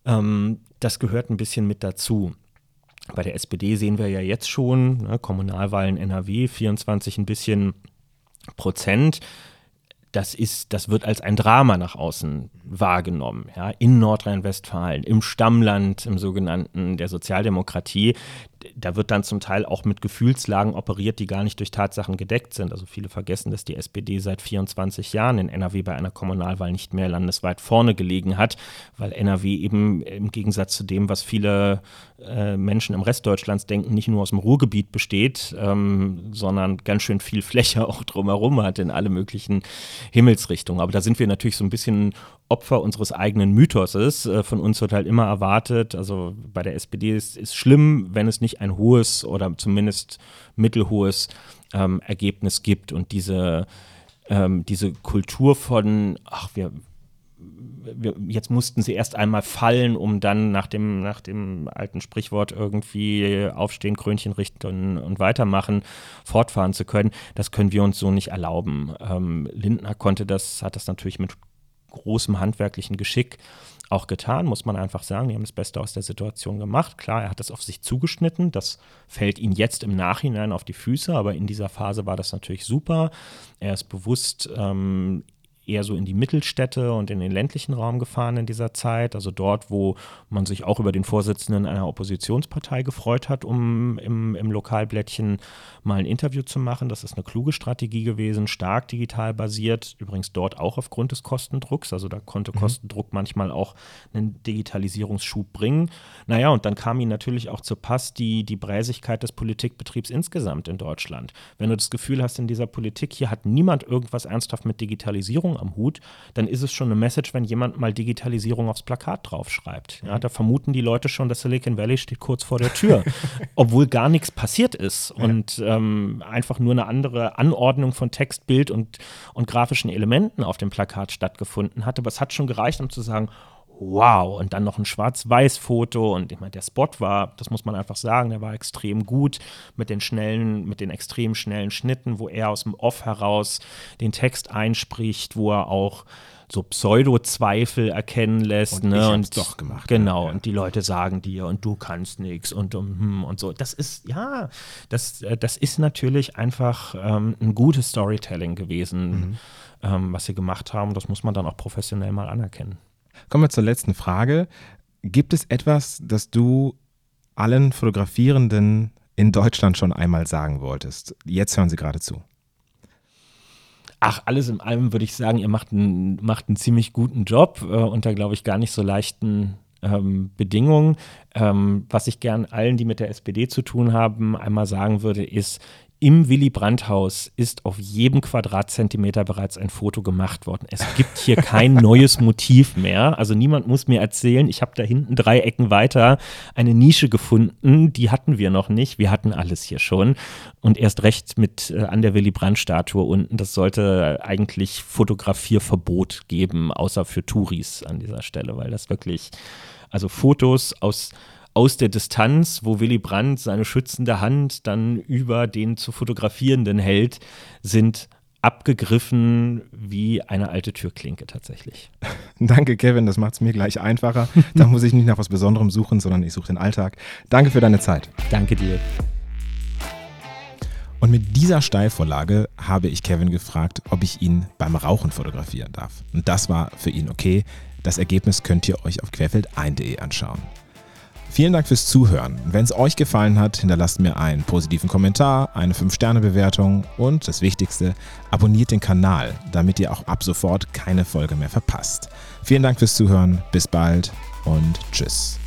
Ähm, das gehört ein bisschen mit dazu. Bei der SPD sehen wir ja jetzt schon, ne, Kommunalwahlen NRW, 24 ein bisschen Prozent das ist, das wird als ein Drama nach außen wahrgenommen. Ja, in Nordrhein-Westfalen, im Stammland, im sogenannten der Sozialdemokratie, da wird dann zum Teil auch mit Gefühlslagen operiert, die gar nicht durch Tatsachen gedeckt sind. Also viele vergessen, dass die SPD seit 24 Jahren in NRW bei einer Kommunalwahl nicht mehr landesweit vorne gelegen hat, weil NRW eben im Gegensatz zu dem, was viele äh, Menschen im Rest Deutschlands denken, nicht nur aus dem Ruhrgebiet besteht, ähm, sondern ganz schön viel Fläche auch drumherum hat in alle möglichen Himmelsrichtungen. Aber da sind wir natürlich so ein bisschen Opfer unseres eigenen Mythoses. Äh, von uns wird halt immer erwartet, also bei der SPD ist es schlimm, wenn es nicht ein hohes oder zumindest mittelhohes ähm, Ergebnis gibt. Und diese, ähm, diese Kultur von, ach, wir, wir, jetzt mussten sie erst einmal fallen, um dann nach dem, nach dem alten Sprichwort irgendwie aufstehen, Krönchen richten und, weitermachen, fortfahren zu können. Das können wir uns so nicht erlauben. Ähm, Lindner konnte das, hat das natürlich mit großem handwerklichen Geschick auch getan, muss man einfach sagen. Die haben das Beste aus der Situation gemacht. Klar, er hat das auf sich zugeschnitten. Das fällt ihm jetzt im Nachhinein auf die Füße, aber in dieser Phase war das natürlich super. Er ist bewusst ähm, eher so in die Mittelstädte und in den ländlichen Raum gefahren in dieser Zeit. Also dort, wo man sich auch über den Vorsitzenden einer Oppositionspartei gefreut hat, um im, im Lokalblättchen mal ein Interview zu machen. Das ist eine kluge Strategie gewesen, stark digital basiert. Übrigens dort auch aufgrund des Kostendrucks. Also da konnte mhm. Kostendruck manchmal auch einen Digitalisierungsschub bringen. Naja, und dann kam ihnen natürlich auch zu Pass die, die Bräsigkeit des Politikbetriebs insgesamt in Deutschland. Wenn du das Gefühl hast, in dieser Politik hier hat niemand irgendwas ernsthaft mit Digitalisierung am Hut, dann ist es schon eine Message, wenn jemand mal Digitalisierung aufs Plakat draufschreibt. Ja, da vermuten die Leute schon, dass Silicon Valley steht kurz vor der Tür, obwohl gar nichts passiert ist und ähm, einfach nur eine andere Anordnung von Text, Bild und, und grafischen Elementen auf dem Plakat stattgefunden hat. Aber es hat schon gereicht, um zu sagen, wow. Und dann noch ein Schwarz-Weiß-Foto. Und ich meine, der Spot war, das muss man einfach sagen, der war extrem gut mit den schnellen, mit den extrem schnellen Schnitten, wo er aus dem Off heraus den Text einspricht, wo er auch so Pseudo-Zweifel erkennen lässt.
Und
ne?
ich
und
doch gemacht.
Genau,
ja.
und die Leute sagen dir und du kannst nichts und, und, und so. Das ist, ja, das, äh, das ist natürlich einfach ähm, ein gutes Storytelling gewesen, mhm. ähm, was sie gemacht haben. Das muss man dann auch professionell mal anerkennen.
Kommen wir zur letzten Frage. Gibt es etwas, das du allen Fotografierenden in Deutschland schon einmal sagen wolltest? Jetzt hören sie gerade zu.
Ach, alles in allem würde ich sagen, ihr macht einen, macht einen ziemlich guten Job äh, unter, glaube ich, gar nicht so leichten ähm, Bedingungen. Ähm, was ich gern allen, die mit der SPD zu tun haben, einmal sagen würde, ist, im Willy Brandt-Haus ist auf jedem Quadratzentimeter bereits ein Foto gemacht worden. Es gibt hier kein neues Motiv mehr. Also niemand muss mir erzählen, ich habe da hinten drei Ecken weiter eine Nische gefunden, die hatten wir noch nicht. Wir hatten alles hier schon. Und erst recht mit äh, an der Willy Brandt-Statue unten. Das sollte eigentlich Fotografierverbot geben, außer für Touris an dieser Stelle, weil das wirklich, also Fotos aus aus der Distanz, wo Willy Brandt seine schützende Hand dann über den zu fotografierenden hält, sind abgegriffen wie eine alte Türklinke tatsächlich.
Danke, Kevin, das macht es mir gleich einfacher. da muss ich nicht nach was Besonderem suchen, sondern ich suche den Alltag. Danke für deine Zeit.
Danke dir.
Und mit dieser Steilvorlage habe ich Kevin gefragt, ob ich ihn beim Rauchen fotografieren darf. Und das war für ihn okay. Das Ergebnis könnt ihr euch auf querfeldein.de anschauen. Vielen Dank fürs Zuhören. Wenn es euch gefallen hat, hinterlasst mir einen positiven Kommentar, eine 5-Sterne-Bewertung und das Wichtigste, abonniert den Kanal, damit ihr auch ab sofort keine Folge mehr verpasst. Vielen Dank fürs Zuhören, bis bald und tschüss.